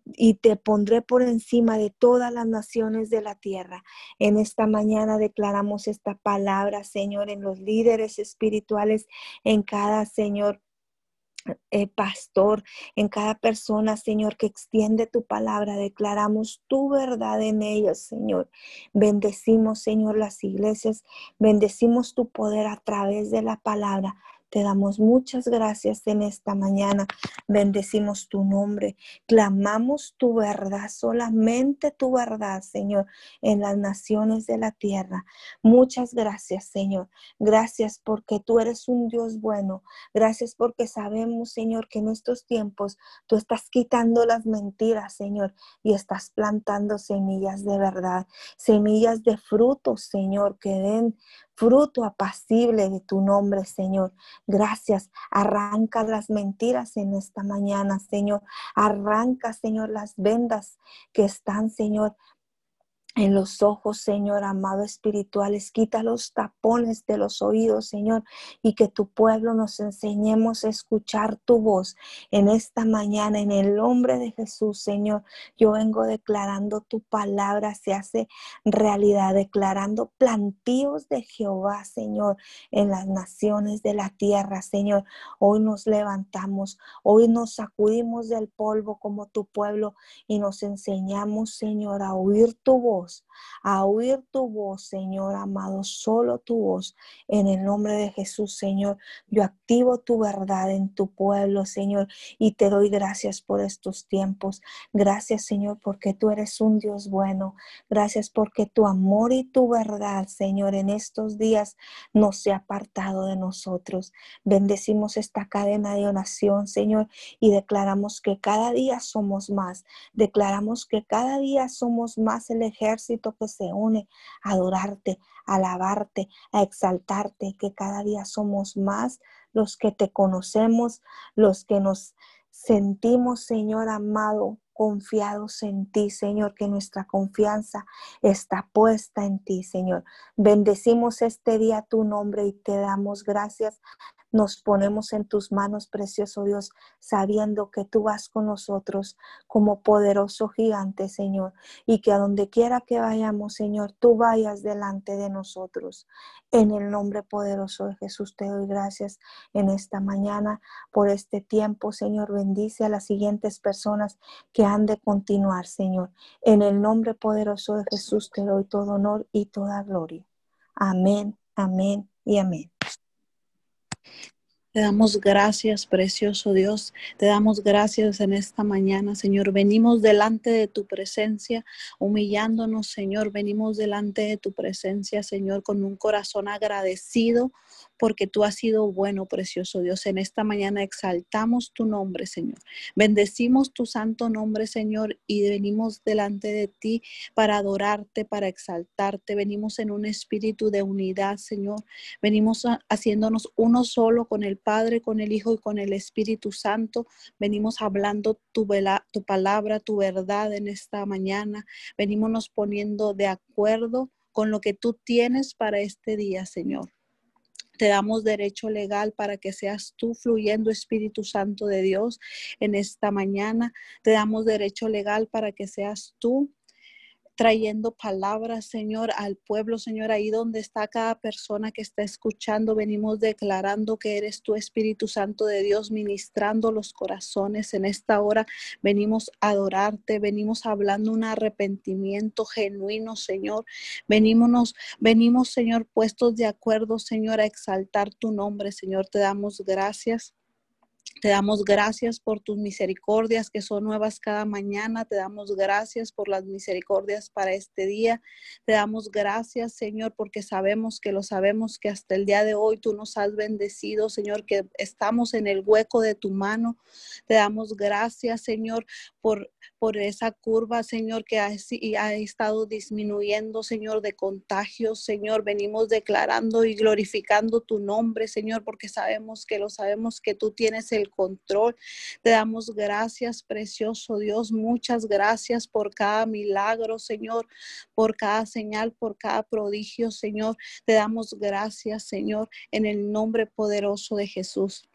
y te pondré por encima de todas las naciones de la tierra. En esta mañana declaramos esta palabra, Señor, en los líderes espirituales, en cada, Señor, eh, pastor, en cada persona, Señor, que extiende tu palabra. Declaramos tu verdad en ellos, Señor. Bendecimos, Señor, las iglesias. Bendecimos tu poder a través de la palabra. Te damos muchas gracias en esta mañana. Bendecimos tu nombre. Clamamos tu verdad, solamente tu verdad, Señor, en las naciones de la tierra. Muchas gracias, Señor. Gracias porque tú eres un Dios bueno. Gracias porque sabemos, Señor, que en estos tiempos tú estás quitando las mentiras, Señor, y estás plantando semillas de verdad, semillas de frutos, Señor, que den fruto apacible de tu nombre, Señor. Gracias. Arranca las mentiras en esta mañana, Señor. Arranca, Señor, las vendas que están, Señor, en los ojos, Señor amado espirituales. Quita los tapones de los oídos, Señor, y que tu pueblo nos enseñemos a escuchar tu voz en esta mañana. En el nombre de Jesús, Señor, yo vengo declarando tu palabra se hace realidad, declarando plantíos de Jehová, Señor, en las naciones de la tierra, Señor. Hoy nos levantamos, hoy nos sacudimos del polvo como tu pueblo y nos enseñamos, Señor, a oír tu voz a oír tu voz, Señor amado, solo tu voz. En el nombre de Jesús, Señor, yo activo tu verdad en tu pueblo, Señor, y te doy gracias por estos tiempos. Gracias, Señor, porque tú eres un Dios bueno. Gracias porque tu amor y tu verdad, Señor, en estos días no se ha apartado de nosotros. Bendecimos esta cadena de oración, Señor, y declaramos que cada día somos más. Declaramos que cada día somos más el ejército que se une a adorarte, a alabarte, a exaltarte, que cada día somos más los que te conocemos, los que nos sentimos, Señor amado, confiados en ti, Señor, que nuestra confianza está puesta en ti, Señor. Bendecimos este día tu nombre y te damos gracias nos ponemos en tus manos, precioso Dios, sabiendo que tú vas con nosotros como poderoso gigante, Señor, y que a donde quiera que vayamos, Señor, tú vayas delante de nosotros. En el nombre poderoso de Jesús te doy gracias en esta mañana por este tiempo, Señor. Bendice a las siguientes personas que han de continuar, Señor. En el nombre poderoso de Jesús te doy todo honor y toda gloria. Amén, amén y amén. Te damos gracias, precioso Dios. Te damos gracias en esta mañana, Señor. Venimos delante de tu presencia, humillándonos, Señor. Venimos delante de tu presencia, Señor, con un corazón agradecido porque tú has sido bueno, precioso Dios. En esta mañana exaltamos tu nombre, Señor. Bendecimos tu santo nombre, Señor, y venimos delante de ti para adorarte, para exaltarte. Venimos en un espíritu de unidad, Señor. Venimos haciéndonos uno solo con el Padre, con el Hijo y con el Espíritu Santo. Venimos hablando tu, tu palabra, tu verdad en esta mañana. Venimos nos poniendo de acuerdo con lo que tú tienes para este día, Señor. Te damos derecho legal para que seas tú fluyendo Espíritu Santo de Dios en esta mañana. Te damos derecho legal para que seas tú trayendo palabras, Señor, al pueblo, Señor, ahí donde está cada persona que está escuchando. Venimos declarando que eres tu Espíritu Santo de Dios, ministrando los corazones en esta hora. Venimos a adorarte, venimos hablando un arrepentimiento genuino, Señor. Venimos, venimos, Señor, puestos de acuerdo, Señor, a exaltar tu nombre, Señor. Te damos gracias. Te damos gracias por tus misericordias que son nuevas cada mañana. Te damos gracias por las misericordias para este día. Te damos gracias, Señor, porque sabemos que lo sabemos que hasta el día de hoy tú nos has bendecido, Señor, que estamos en el hueco de tu mano. Te damos gracias, Señor, por, por esa curva, Señor, que ha, ha estado disminuyendo, Señor, de contagios. Señor, venimos declarando y glorificando tu nombre, Señor, porque sabemos que lo sabemos que tú tienes el control. Te damos gracias, precioso Dios. Muchas gracias por cada milagro, Señor, por cada señal, por cada prodigio, Señor. Te damos gracias, Señor, en el nombre poderoso de Jesús.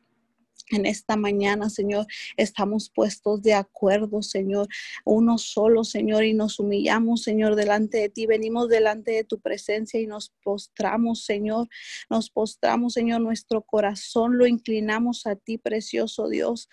En esta mañana, Señor, estamos puestos de acuerdo, Señor, uno solo, Señor, y nos humillamos, Señor, delante de ti. Venimos delante de tu presencia y nos postramos, Señor. Nos postramos, Señor, nuestro corazón lo inclinamos a ti, precioso Dios.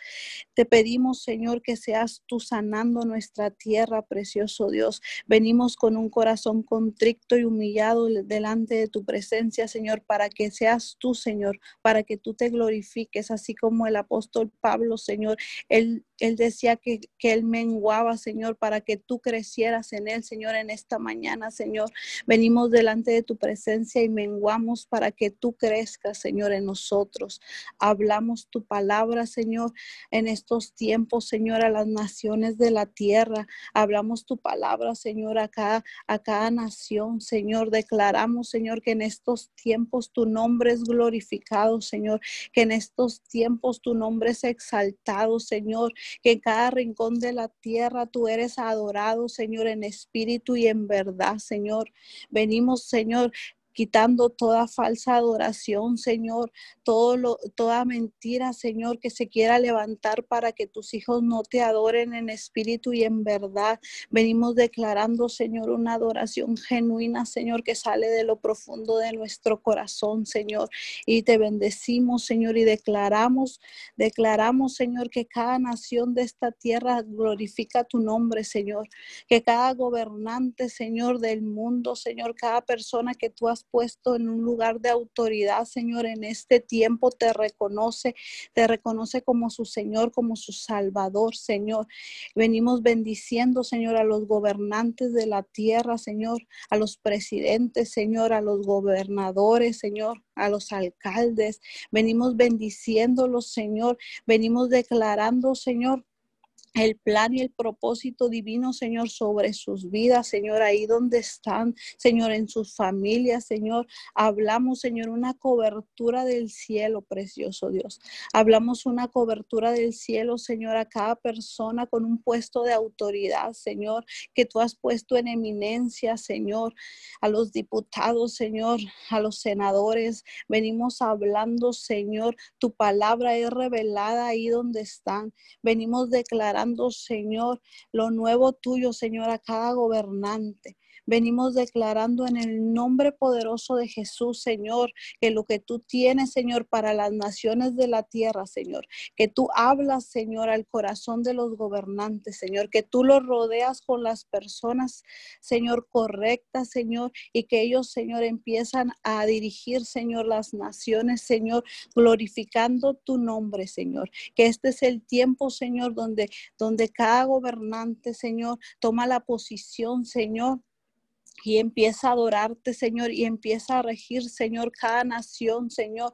Te pedimos, Señor, que seas tú sanando nuestra tierra, precioso Dios. Venimos con un corazón contrito y humillado delante de tu presencia, Señor, para que seas tú, Señor, para que tú te glorifiques, así como el apóstol Pablo, Señor. Él, él decía que, que él menguaba, Señor, para que tú crecieras en él, Señor, en esta mañana, Señor. Venimos delante de tu presencia y menguamos para que tú crezcas, Señor, en nosotros. Hablamos tu palabra, Señor, en estos tiempos, Señor, a las naciones de la tierra. Hablamos tu palabra, Señor, acá, a cada nación, Señor. Declaramos, Señor, que en estos tiempos tu nombre es glorificado, Señor, que en estos tiempos tu nombre es exaltado, Señor, que en cada rincón de la tierra tú eres adorado, Señor, en espíritu y en verdad, Señor. Venimos, Señor, quitando toda falsa adoración, Señor, todo lo, toda mentira, Señor, que se quiera levantar para que tus hijos no te adoren en espíritu y en verdad. Venimos declarando, Señor, una adoración genuina, Señor, que sale de lo profundo de nuestro corazón, Señor. Y te bendecimos, Señor, y declaramos, declaramos, Señor, que cada nación de esta tierra glorifica tu nombre, Señor. Que cada gobernante, Señor, del mundo, Señor, cada persona que tú has puesto en un lugar de autoridad, Señor, en este tiempo te reconoce, te reconoce como su Señor, como su Salvador, Señor. Venimos bendiciendo, Señor, a los gobernantes de la tierra, Señor, a los presidentes, Señor, a los gobernadores, Señor, a los alcaldes. Venimos bendiciéndolos, Señor. Venimos declarando, Señor, el plan y el propósito divino, Señor, sobre sus vidas, Señor, ahí donde están, Señor, en sus familias, Señor. Hablamos, Señor, una cobertura del cielo, precioso Dios. Hablamos una cobertura del cielo, Señor, a cada persona con un puesto de autoridad, Señor, que tú has puesto en eminencia, Señor, a los diputados, Señor, a los senadores. Venimos hablando, Señor, tu palabra es revelada ahí donde están. Venimos declarando Señor, lo nuevo tuyo, Señor, a cada gobernante. Venimos declarando en el nombre poderoso de Jesús, Señor, que lo que tú tienes, Señor, para las naciones de la tierra, Señor, que tú hablas, Señor, al corazón de los gobernantes, Señor, que tú los rodeas con las personas, Señor, correctas, Señor, y que ellos, Señor, empiezan a dirigir, Señor, las naciones, Señor, glorificando tu nombre, Señor. Que este es el tiempo, Señor, donde, donde cada gobernante, Señor, toma la posición, Señor, y empieza a adorarte, Señor, y empieza a regir, Señor, cada nación, Señor,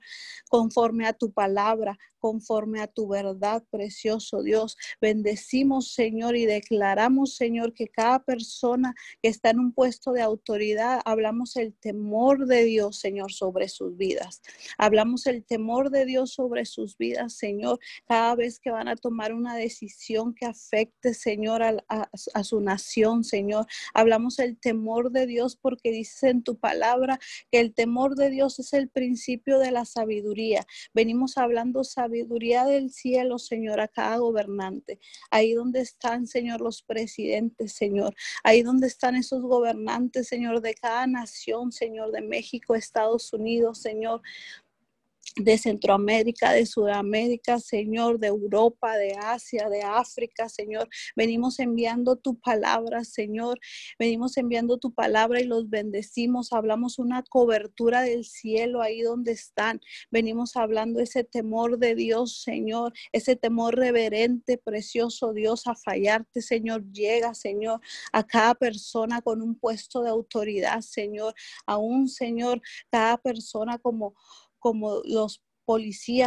conforme a tu palabra, conforme a tu verdad, precioso Dios. Bendecimos, Señor, y declaramos, Señor, que cada persona que está en un puesto de autoridad, hablamos el temor de Dios, Señor, sobre sus vidas. Hablamos el temor de Dios sobre sus vidas, Señor, cada vez que van a tomar una decisión que afecte, Señor, a, su nación, Señor. Hablamos el temor de Dios porque dices en tu palabra que el temor de Dios es el principio de la sabiduría. Venimos hablando sabiduría sabiduría del cielo, Señor, a cada gobernante. Ahí donde están, Señor, los presidentes, Señor. Ahí donde están esos gobernantes, Señor, de cada nación, Señor, de México, Estados Unidos, Señor de Centroamérica, de Sudamérica, Señor, de Europa, de Asia, de África, Señor. Venimos enviando tu palabra, Señor. Venimos enviando tu palabra y los bendecimos. Hablamos una cobertura del cielo ahí donde están. Venimos hablando ese temor de Dios, Señor, ese temor reverente, precioso Dios, a fallarte, Señor. Llega, Señor, a cada persona con un puesto de autoridad, Señor. A un Señor, cada persona como como los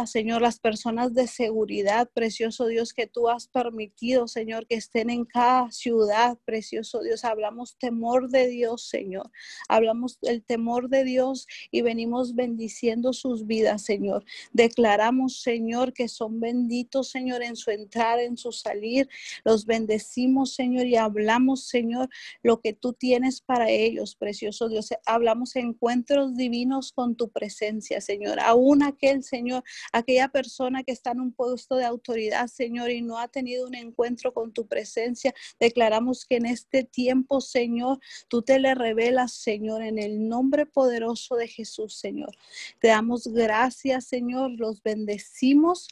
Señor, las personas de seguridad, precioso Dios, que tú has permitido, Señor, que estén en cada ciudad, precioso Dios. Hablamos temor de Dios, Señor. Hablamos el temor de Dios y venimos bendiciendo sus vidas, Señor. Declaramos, Señor, que son benditos, Señor, en su entrar, en su salir. Los bendecimos, Señor, y hablamos, Señor, lo que tú tienes para ellos, precioso Dios. Hablamos encuentros divinos con tu presencia, Señor. Aún aquel Señor, aquella persona que está en un puesto de autoridad, Señor, y no ha tenido un encuentro con tu presencia, declaramos que en este tiempo, Señor, tú te le revelas, Señor, en el nombre poderoso de Jesús, Señor. Te damos gracias, Señor, los bendecimos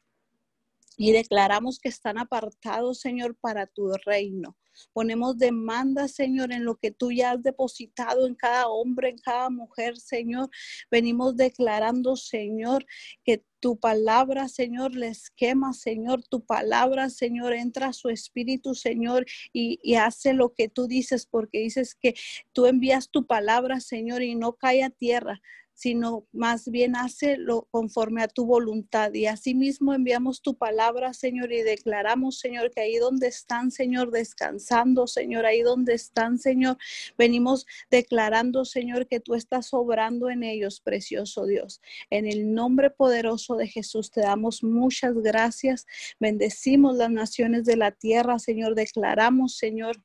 y declaramos que están apartados, Señor, para tu reino. Ponemos demanda, Señor, en lo que tú ya has depositado en cada hombre, en cada mujer, Señor. Venimos declarando, Señor, que tu palabra, Señor, les quema, Señor. Tu palabra, Señor, entra a su espíritu, Señor, y, y, hace lo que tú dices, porque dices que tú envías tu palabra, Señor, y no cae a tierra, sino más bien lo conforme a tu voluntad. Y asimismo enviamos tu palabra, Señor, y declaramos, Señor, que ahí donde están, Señor, descansando, Señor, ahí donde están, Señor, venimos declarando, Señor, que tú estás obrando en ellos, precioso Dios. En el nombre poderoso de Jesús te damos muchas gracias. Bendecimos las naciones de la tierra, Señor. Declaramos, Señor,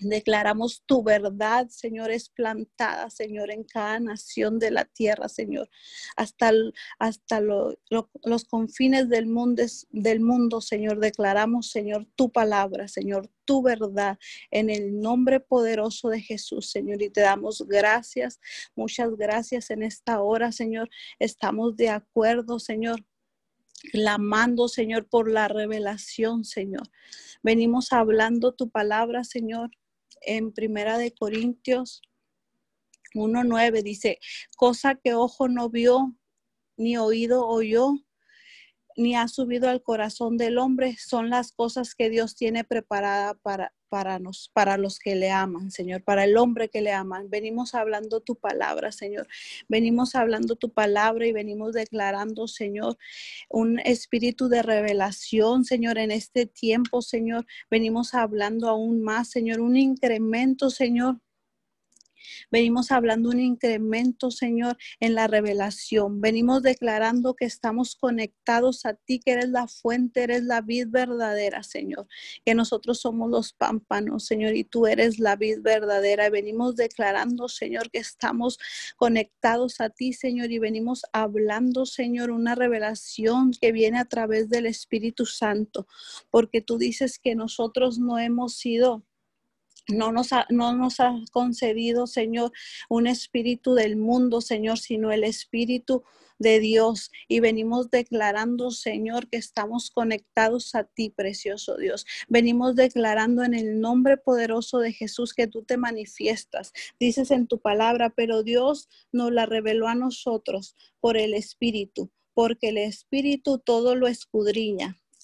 Declaramos tu verdad, Señor, es plantada, Señor, en cada nación de la tierra, Señor, hasta, hasta los confines del mundo, del mundo, Señor. Declaramos, Señor, tu palabra, Señor, tu verdad, en el nombre poderoso de Jesús, Señor. Y te damos gracias, muchas gracias en esta hora, Señor. Estamos de acuerdo, Señor clamando, Señor, por la revelación, Señor. Venimos hablando tu palabra, Señor, en Primera de Corintios 1.9 dice, cosa que ojo no vio, ni oído oyó, ni ha subido al corazón del hombre, son las cosas que Dios tiene preparada para, para, nos, para los que le aman, Señor, para el hombre que le aman. Venimos hablando tu palabra, Señor. Venimos hablando tu palabra y venimos declarando, Señor, un espíritu de revelación, Señor, en este tiempo, Señor. Venimos hablando aún más, Señor, un incremento, Señor, Venimos hablando un incremento, Señor, en la revelación. Venimos declarando que estamos conectados a ti, que eres la fuente, eres la vid verdadera, Señor. Que nosotros somos los pámpanos, Señor, y tú eres la vid verdadera. venimos declarando, Señor, que estamos conectados a ti, Señor, y venimos hablando, Señor, una revelación que viene a través del Espíritu Santo, porque tú dices que nosotros no hemos sido no nos, ha, concedido, Señor, un espíritu del mundo, Señor, sino el espíritu de Dios. Y venimos declarando, Señor, que estamos conectados a ti, precioso Dios. Venimos declarando en el nombre poderoso de Jesús que tú te manifiestas. Dices en tu palabra, pero Dios nos la reveló a nosotros por el Espíritu, porque el Espíritu todo lo escudriña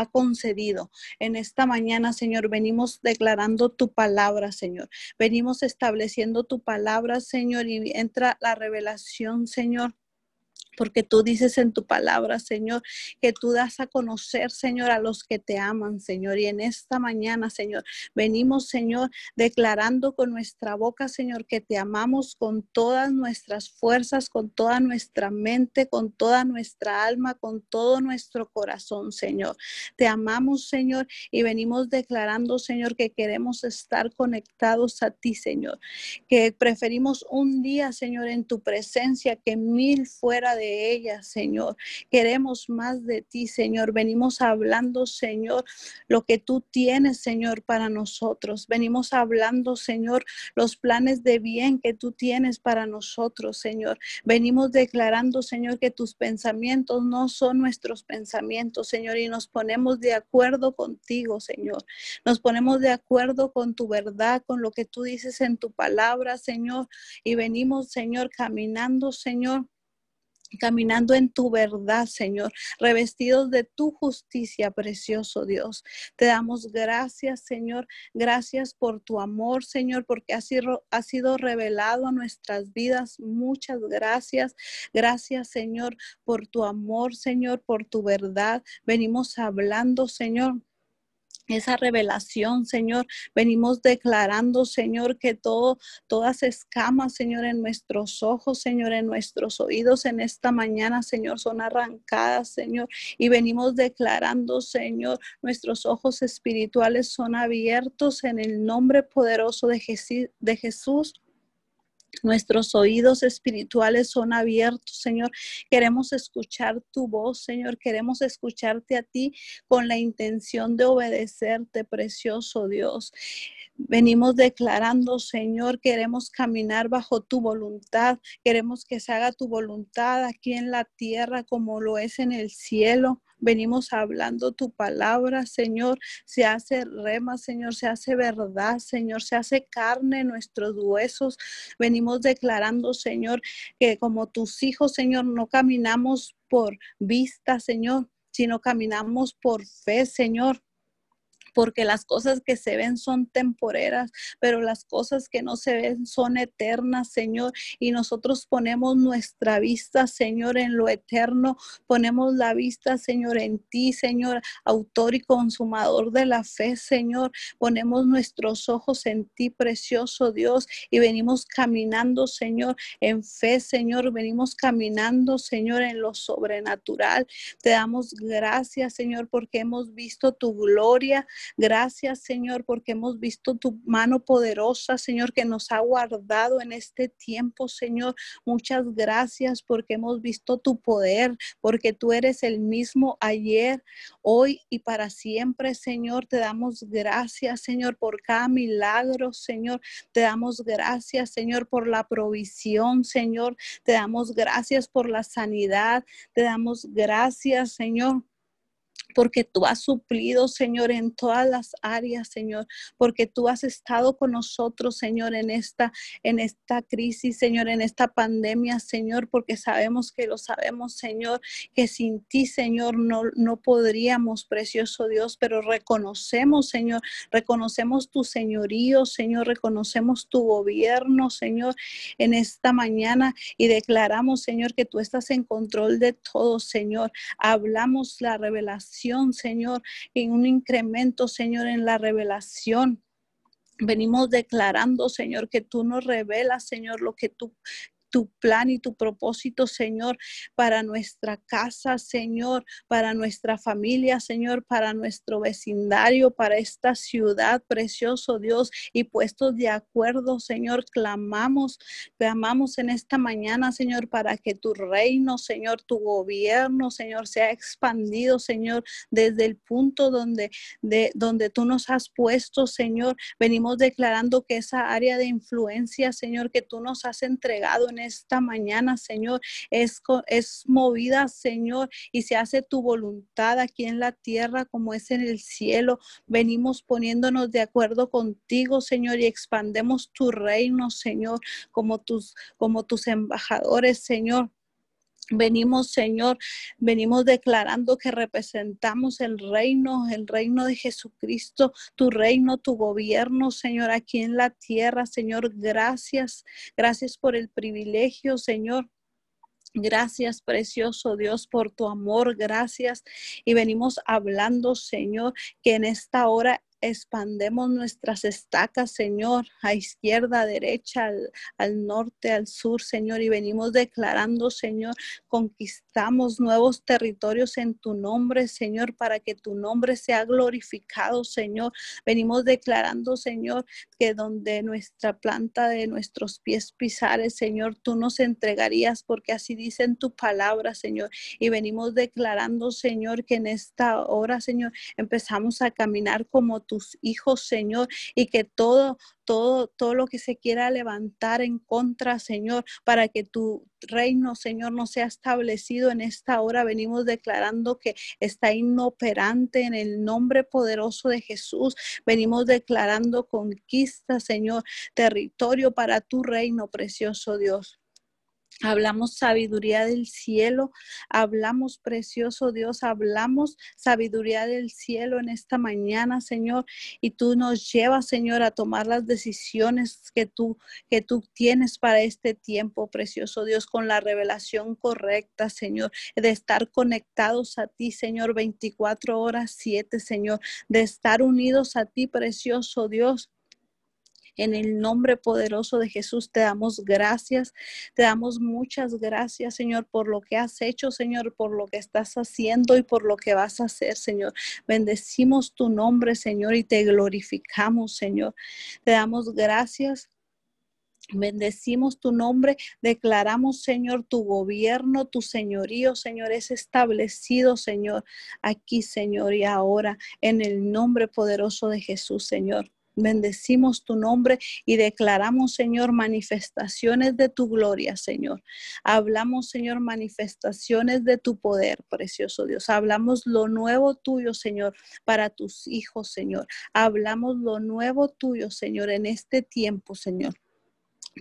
ha concedido. En esta mañana, Señor, venimos declarando tu palabra, Señor. Venimos estableciendo tu palabra, Señor, y entra la revelación, Señor porque tú dices en tu palabra, Señor, que tú das a conocer, Señor, a los que te aman, Señor. Y en esta mañana, Señor, venimos, Señor, declarando con nuestra boca, Señor, que te amamos con todas nuestras fuerzas, con toda nuestra mente, con toda nuestra alma, con todo nuestro corazón, Señor. Te amamos, Señor, y venimos declarando, Señor, que queremos estar conectados a ti, Señor. Que preferimos un día, Señor, en tu presencia que mil fuera de ella, Señor. Queremos más de ti, Señor. Venimos hablando, Señor, lo que tú tienes, Señor, para nosotros. Venimos hablando, Señor, los planes de bien que tú tienes para nosotros, Señor. Venimos declarando, Señor, que tus pensamientos no son nuestros pensamientos, Señor, y nos ponemos de acuerdo contigo, Señor. Nos ponemos de acuerdo con tu verdad, con lo que tú dices en tu palabra, Señor, y venimos, Señor, caminando, Señor caminando en tu verdad, Señor, revestidos de tu justicia, precioso Dios. Te damos gracias, Señor, gracias por tu amor, Señor, porque ha sido, ha sido revelado a nuestras vidas. Muchas gracias. Gracias, Señor, por tu amor, Señor, por tu verdad. Venimos hablando, Señor esa revelación, Señor. Venimos declarando, Señor, que todo, todas escamas, Señor, en nuestros ojos, Señor, en nuestros oídos en esta mañana, Señor, son arrancadas, Señor. Y venimos declarando, Señor, nuestros ojos espirituales son abiertos en el nombre poderoso de, de Jesús. Nuestros oídos espirituales son abiertos, Señor. Queremos escuchar tu voz, Señor. Queremos escucharte a ti con la intención de obedecerte, precioso Dios. Venimos declarando, Señor, queremos caminar bajo tu voluntad. Queremos que se haga tu voluntad aquí en la tierra como lo es en el cielo. Venimos hablando tu palabra, Señor. Se hace rema, Señor. Se hace verdad, Señor. Se hace carne en nuestros huesos. Venimos declarando, Señor, que como tus hijos, Señor, no caminamos por vista, Señor, sino caminamos por fe, Señor porque las cosas que se ven son temporeras, pero las cosas que no se ven son eternas, Señor. Y nosotros ponemos nuestra vista, Señor, en lo eterno. Ponemos la vista, Señor, en ti, Señor, autor y consumador de la fe, Señor. Ponemos nuestros ojos en ti, precioso Dios, y venimos caminando, Señor, en fe, Señor. Venimos caminando, Señor, en lo sobrenatural. Te damos gracias, Señor, porque hemos visto tu gloria. Gracias, Señor, porque hemos visto tu mano poderosa, Señor, que nos ha guardado en este tiempo, Señor. Muchas gracias porque hemos visto tu poder, porque tú eres el mismo ayer, hoy y para siempre, Señor. Te damos gracias, Señor, por cada milagro, Señor. Te damos gracias, Señor, por la provisión, Señor. Te damos gracias por la sanidad. Te damos gracias, Señor porque tú has suplido, Señor, en todas las áreas, Señor, porque tú has estado con nosotros, Señor, en esta en esta crisis, Señor, en esta pandemia, Señor, porque sabemos que lo sabemos, Señor, que sin ti, Señor, no no podríamos, precioso Dios, pero reconocemos, Señor, reconocemos tu señorío, Señor, reconocemos tu gobierno, Señor, en esta mañana y declaramos, Señor, que tú estás en control de todo, Señor. Hablamos la revelación Señor, en un incremento, Señor, en la revelación. Venimos declarando, Señor, que tú nos revelas, Señor, lo que tú tu plan y tu propósito, Señor, para nuestra casa, Señor, para nuestra familia, Señor, para nuestro vecindario, para esta ciudad, precioso Dios, y puestos de acuerdo, Señor, clamamos, clamamos en esta mañana, Señor, para que tu reino, Señor, tu gobierno, Señor, sea expandido, Señor, desde el punto donde, de, donde tú nos has puesto, Señor. Venimos declarando que esa área de influencia, Señor, que tú nos has entregado en esta mañana, Señor, es, es movida, Señor, y se hace tu voluntad aquí en la tierra como es en el cielo. Venimos poniéndonos de acuerdo contigo, Señor, y expandemos tu reino, Señor, como tus, como tus embajadores, Señor. Venimos, Señor, venimos declarando que representamos el reino, el reino de Jesucristo, tu reino, tu gobierno, Señor, aquí en la tierra. Señor, gracias, gracias por el privilegio, Señor. Gracias, precioso Dios, por tu amor. Gracias. Y venimos hablando, Señor, que en esta hora expandemos nuestras estacas, Señor, a izquierda, a derecha, al, norte, al sur, Señor, y venimos declarando, Señor, conquistamos nuevos territorios en tu nombre, Señor, para que tu nombre sea glorificado, Señor. Venimos declarando, Señor, que donde nuestra planta de nuestros pies pisares, Señor, tú nos entregarías, porque así dice en tu palabra, Señor. Y venimos declarando, Señor, que en esta hora, Señor, empezamos a caminar como tus hijos, Señor, y que todo, todo, todo lo que se quiera levantar en contra, Señor, para que tu reino, Señor, no sea establecido en esta hora. Venimos declarando que está inoperante en el nombre poderoso de Jesús. Venimos declarando conquista, Señor, territorio para tu reino, precioso Dios. Hablamos sabiduría del cielo, hablamos precioso Dios, hablamos sabiduría del cielo en esta mañana, Señor, y tú nos llevas, Señor, a tomar las decisiones que tú que tú tienes para este tiempo, precioso Dios, con la revelación correcta, Señor, de estar conectados a ti, Señor, 24 horas 7, Señor, de estar unidos a ti, precioso Dios en el nombre poderoso de Jesús te damos gracias, te damos muchas gracias, Señor, por lo que has hecho, Señor, por lo que estás haciendo y por lo que vas a hacer, Señor. Bendecimos tu nombre, Señor, y te glorificamos, Señor. Te damos gracias. Bendecimos tu nombre, declaramos, Señor, tu gobierno, tu señorío, Señor, es establecido, Señor, aquí, Señor, y ahora, en el nombre poderoso de Jesús, Señor. Bendecimos tu nombre y declaramos, Señor, manifestaciones de tu gloria, Señor. Hablamos, Señor, manifestaciones de tu poder, precioso Dios. Hablamos lo nuevo tuyo, Señor, para tus hijos, Señor. Hablamos lo nuevo tuyo, Señor, en este tiempo, Señor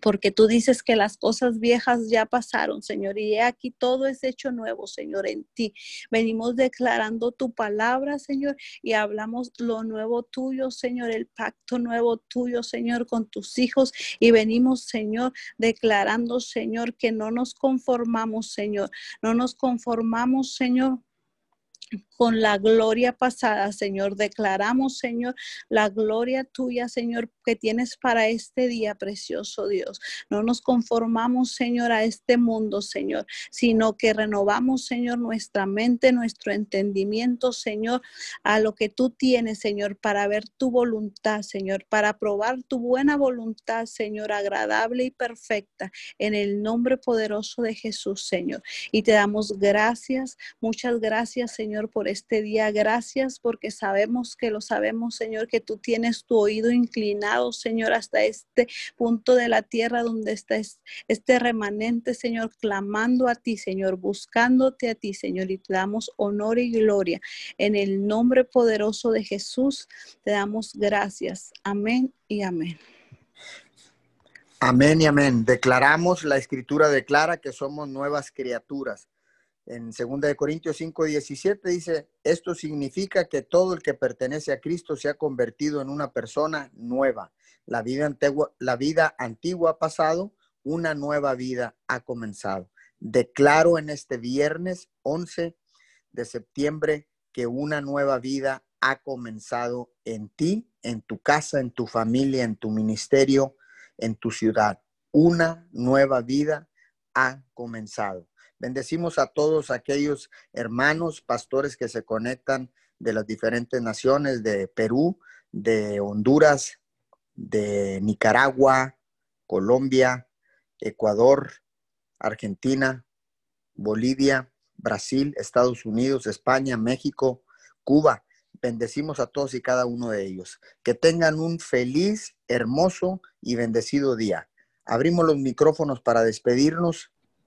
porque tú dices que las cosas viejas ya pasaron, Señor, y aquí todo es hecho nuevo, Señor, en ti. Venimos declarando tu palabra, Señor, y hablamos lo nuevo tuyo, Señor, el pacto nuevo tuyo, Señor, con tus hijos, y venimos, Señor, declarando, Señor, que no nos conformamos, Señor, no nos conformamos, Señor, con la gloria pasada, Señor. Declaramos, Señor, la gloria tuya, Señor, que tienes para este día, precioso Dios. No nos conformamos, Señor, a este mundo, Señor, sino que renovamos, Señor, nuestra mente, nuestro entendimiento, Señor, a lo que tú tienes, Señor, para ver tu voluntad, Señor, para probar tu buena voluntad, Señor, agradable y perfecta, en el nombre poderoso de Jesús, Señor. Y te damos gracias, muchas gracias, Señor, este día. Gracias porque sabemos que lo sabemos, Señor, que tú tienes tu oído inclinado, Señor, hasta este punto de la tierra donde está este remanente, Señor, clamando a ti, Señor, buscándote a ti, Señor, y te damos honor y gloria. En el nombre poderoso de Jesús, te damos gracias. Amén y amén. Amén y amén. Declaramos, la escritura declara que somos nuevas criaturas en 2 Corintios 5, 17 dice, esto significa que todo el que pertenece a Cristo se ha convertido en una persona nueva. La vida antigua, la vida antigua ha pasado, una nueva vida ha comenzado. Declaro en este viernes 11 de septiembre que una nueva vida ha comenzado en ti, en tu casa, en tu familia, en tu ministerio, en tu ciudad. Una nueva vida ha comenzado. Bendecimos a todos aquellos hermanos, pastores que se conectan de las diferentes naciones, de Perú, de Honduras, de Nicaragua, Colombia, Ecuador, Argentina, Bolivia, Brasil, Estados Unidos, España, México, Cuba. Bendecimos a todos y cada uno de ellos. Que tengan un feliz, hermoso y bendecido día. Abrimos los micrófonos para despedirnos.